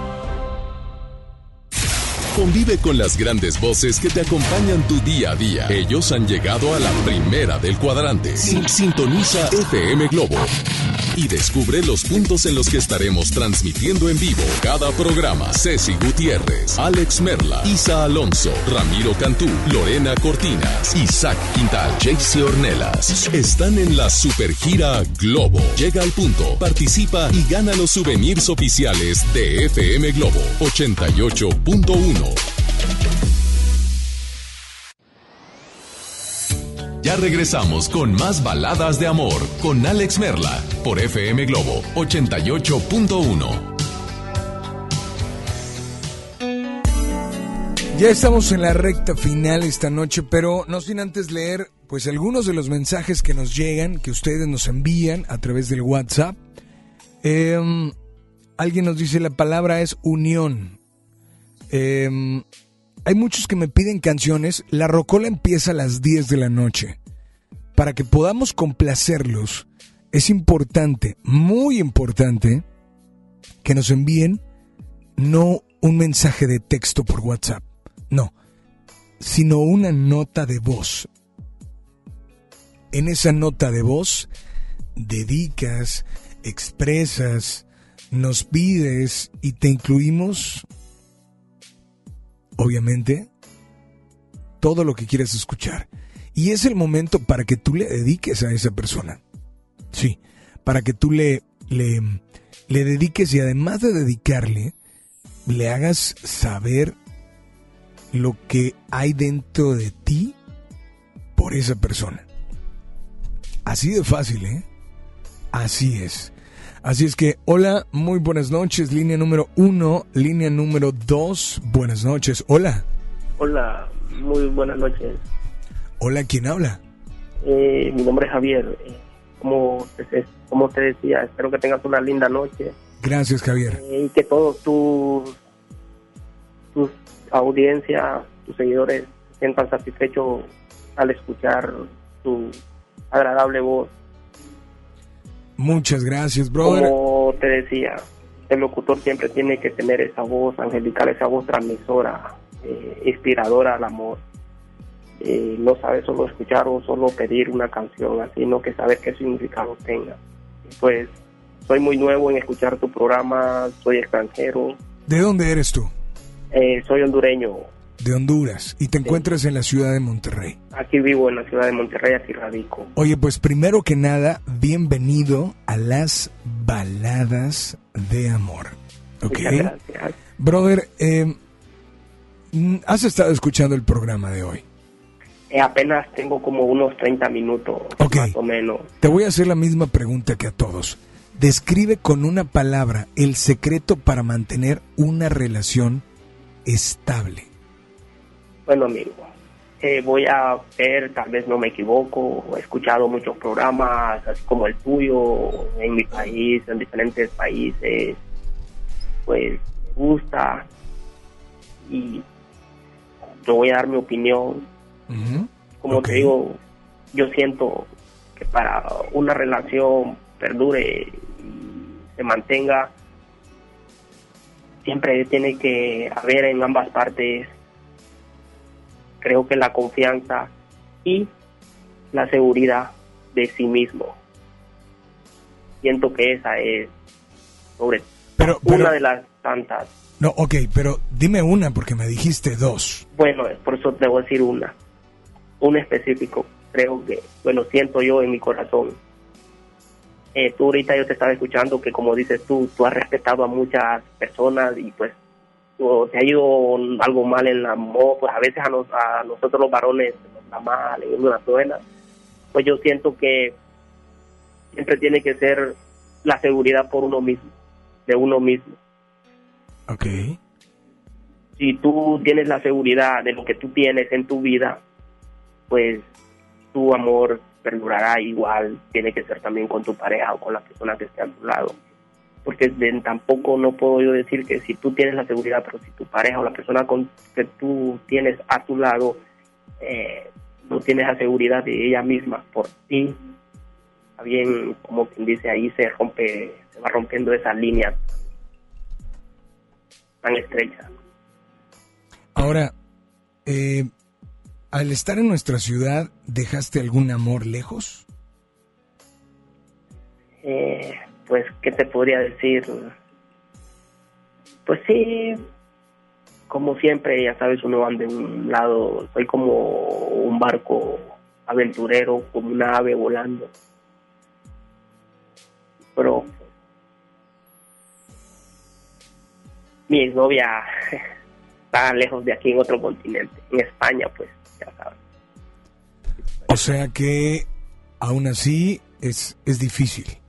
Convive con las grandes voces que te acompañan tu día a día. Ellos han llegado a la primera del cuadrante. Sin- Sintoniza FM Globo y descubre los puntos en los que estaremos transmitiendo en vivo cada programa. Ceci Gutiérrez, Alex Merla, Isa Alonso, Ramiro Cantú, Lorena Cortinas, Isaac Quintal, JC Ornelas. Están en la supergira Globo. Llega al punto, participa y gana los souvenirs oficiales de FM Globo 88.1. Ya regresamos con más baladas de amor con Alex Merla por FM Globo 88.1. Ya estamos en la recta final esta noche, pero no sin antes leer pues algunos de los mensajes que nos llegan, que ustedes nos envían a través del WhatsApp. Em, alguien nos dice la palabra es unión. Em, hay muchos que me piden canciones. La rocola empieza a las 10 de la noche. Para que podamos complacerlos, es importante, muy importante, que nos envíen no un mensaje de texto por WhatsApp, no, sino una nota de voz. En esa nota de voz dedicas, expresas, nos pides y te incluimos, obviamente, todo lo que quieras escuchar. Y es el momento para que tú le dediques a esa persona. Sí, para que tú le, le, dediques y además de dedicarle, le hagas saber lo que hay dentro de ti por esa persona. Así de fácil, ¿eh? Así es. Así es que, hola, muy buenas noches, línea número uno, línea número dos, buenas noches, hola. Hola, muy buenas noches. Hola, ¿quién habla? Eh, mi nombre es Javier. Eh, como, te- como te decía, espero que tengas una linda noche. Gracias, Javier. Eh, y que todos tus, tus audiencia, tus seguidores se sientan satisfechos al escuchar tu agradable voz. Muchas gracias, brother. Como te decía, el locutor siempre tiene que tener esa voz angelical, esa voz transmisora, eh, inspiradora al amor. Eh, no sabe solo escuchar o solo pedir una canción, sino que saber qué significado tenga. Pues soy muy nuevo en escuchar tu programa, soy extranjero. ¿De dónde eres tú? Eh, soy hondureño. De Honduras. Y te encuentras en la ciudad de Monterrey. Aquí vivo en la ciudad de Monterrey, aquí radico. Oye, pues primero que nada, bienvenido a las baladas de amor. ¿Ok? Muchas gracias. Brother, eh, ¿has estado escuchando el programa de hoy? Eh, apenas tengo como unos 30 minutos, Ok. más o menos. Te voy a hacer la misma pregunta que a todos. Describe con una palabra el secreto para mantener una relación estable. Bueno, amigo, eh, voy a ver, tal vez no me equivoco, he escuchado muchos programas, así como el tuyo, en mi país, en diferentes países, pues me gusta. Y yo voy a dar mi opinión. Como te digo, yo siento que para una relación perdure y se mantenga, siempre tiene que haber en ambas partes, creo que la confianza y la seguridad de sí mismo. Siento que esa es sobre Pero, una de las tantas. No, ok, pero dime una porque me dijiste dos. Bueno, por eso te voy a decir una. Un específico. Creo que, bueno, siento yo en mi corazón. Eh, tú ahorita yo te estaba escuchando que como dices tú, tú has respetado a muchas personas y pues tú- te ha ido algo mal en la amor, pues a veces a, nos- a nosotros los varones nos va mal en una buena. Pues yo siento que siempre tiene que ser la seguridad por uno mismo, de uno mismo. Ok. si tú tienes la seguridad de lo que tú tienes en tu vida, pues tu amor perdurará igual, tiene que ser también con tu pareja o con la persona que esté a tu lado. Porque de- tampoco no puedo yo decir que si tú tienes la seguridad, pero si tu pareja o la persona con que tú tienes a tu lado eh, no tienes la seguridad de ella misma por ti, está bien, como quien dice, ahí se rompe, se va rompiendo esa línea tan estrecha. Ahora, eh, al estar en nuestra ciudad, ¿dejaste algún amor lejos? Eh, pues, ¿qué te podría decir? Pues sí, como siempre, ya sabes, uno anda de un lado, soy como un barco aventurero, como una ave volando. Pero mi exnovia está lejos de aquí en otro continente, en España, pues, ya sabes. O sea que aún así es, es difícil.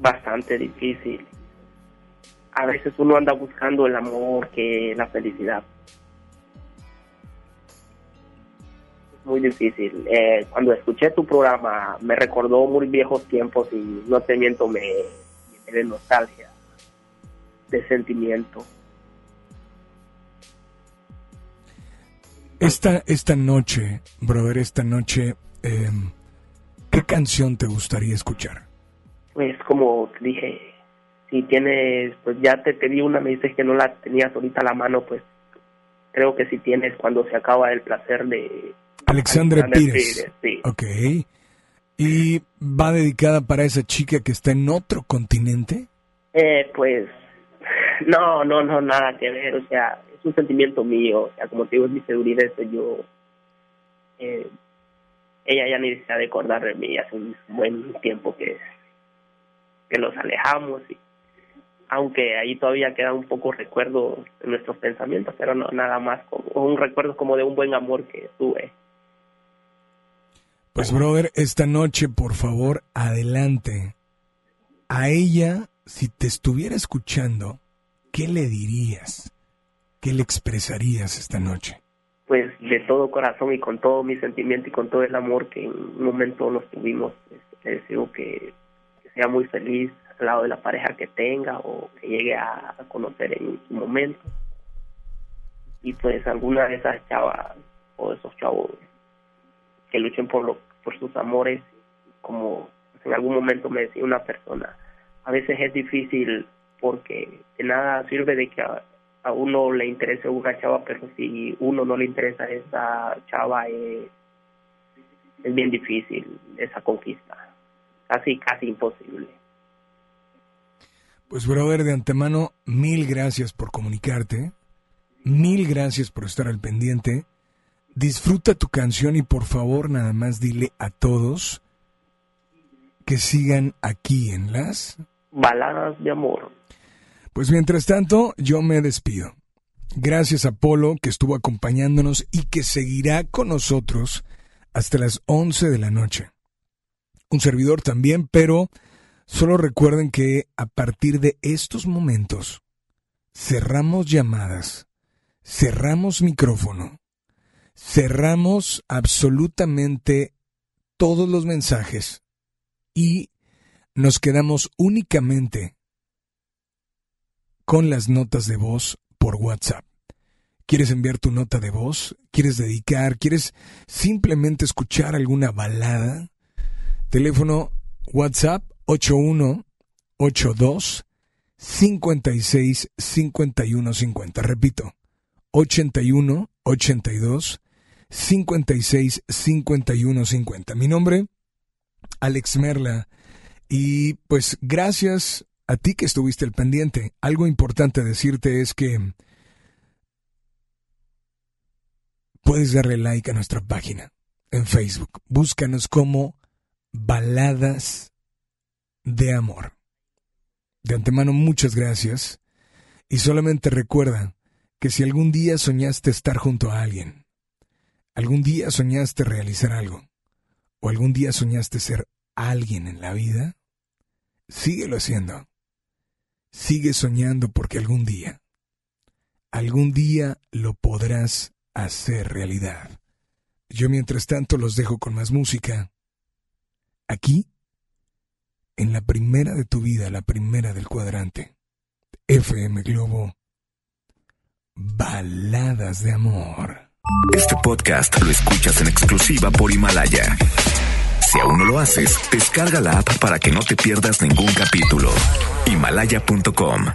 Bastante difícil. A veces uno anda buscando el amor que la felicidad. Es muy difícil. Eh, cuando escuché tu programa me recordó muy viejos tiempos y no te miento, me, me de nostalgia, de sentimiento. Esta, esta noche, brother, esta noche, eh, ¿qué canción te gustaría escuchar? Pues como te dije, si tienes, pues ya te pedí una, me dices que no la tenías ahorita a la mano, pues creo que si tienes cuando se acaba el placer de Alexandra Alexander Pires. sí. Ok. ¿Y va dedicada para esa chica que está en otro continente? Eh, pues no, no, no, nada que ver, o sea, es un sentimiento mío, o sea, como te digo, es mi seguridad, eso yo, eh, ella ya ni se ha de acordar de mí, hace un buen tiempo que, que nos alejamos y aunque ahí todavía queda un poco recuerdo de nuestros pensamientos, pero no nada más como un recuerdo como de un buen amor que tuve. Pues, brother, esta noche, por favor, adelante. A ella, si te estuviera escuchando, ¿qué le dirías? ¿Qué le expresarías esta noche? pues de todo corazón y con todo mi sentimiento y con todo el amor que en un momento nos tuvimos, pues, le deseo que, sea muy feliz al lado de la pareja que tenga o que llegue a conocer en su momento. Y pues alguna de esas chavas o esos chavos que luchen por, lo, por sus amores, como en algún momento me decía una persona, a veces es difícil porque de nada sirve de que a, uno le interese una chava, pero si uno no le interesa esa chava es, es bien difícil esa conquista, casi, casi imposible. Pues brother, de antemano, mil gracias por comunicarte, mil gracias por estar al pendiente. Disfruta tu canción y por favor nada más dile a todos que sigan aquí en las baladas de amor. Pues mientras tanto, yo me despido. Gracias a Polo que estuvo acompañándonos y que seguirá con nosotros hasta las 11 de la noche. Un servidor también, pero solo recuerden que a partir de estos momentos cerramos llamadas, cerramos micrófono, cerramos absolutamente todos los mensajes y nos quedamos únicamente con las notas de voz por WhatsApp. ¿Quieres enviar tu nota de voz? ¿Quieres dedicar? ¿Quieres simplemente escuchar alguna balada? Teléfono WhatsApp 8182 56 51 50. Repito, 81 82 56 51 50. Mi nombre Alex Merla. Y pues gracias a ti que estuviste al pendiente. Algo importante decirte es que puedes darle like a nuestra página en Facebook. Búscanos como Baladas de Amor. De antemano, muchas gracias. Y solamente recuerda que si algún día soñaste estar junto a alguien, algún día soñaste realizar algo, o algún día soñaste ser alguien en la vida, síguelo haciendo. Sigue soñando porque algún día, algún día lo podrás hacer realidad. Yo mientras tanto los dejo con más música. Aquí, en la primera de tu vida, la primera del cuadrante. FM Globo. Baladas de amor. Este podcast lo escuchas en exclusiva por Himalaya. Si aún no lo haces, descarga la app para que no te pierdas ningún capítulo. Himalaya.com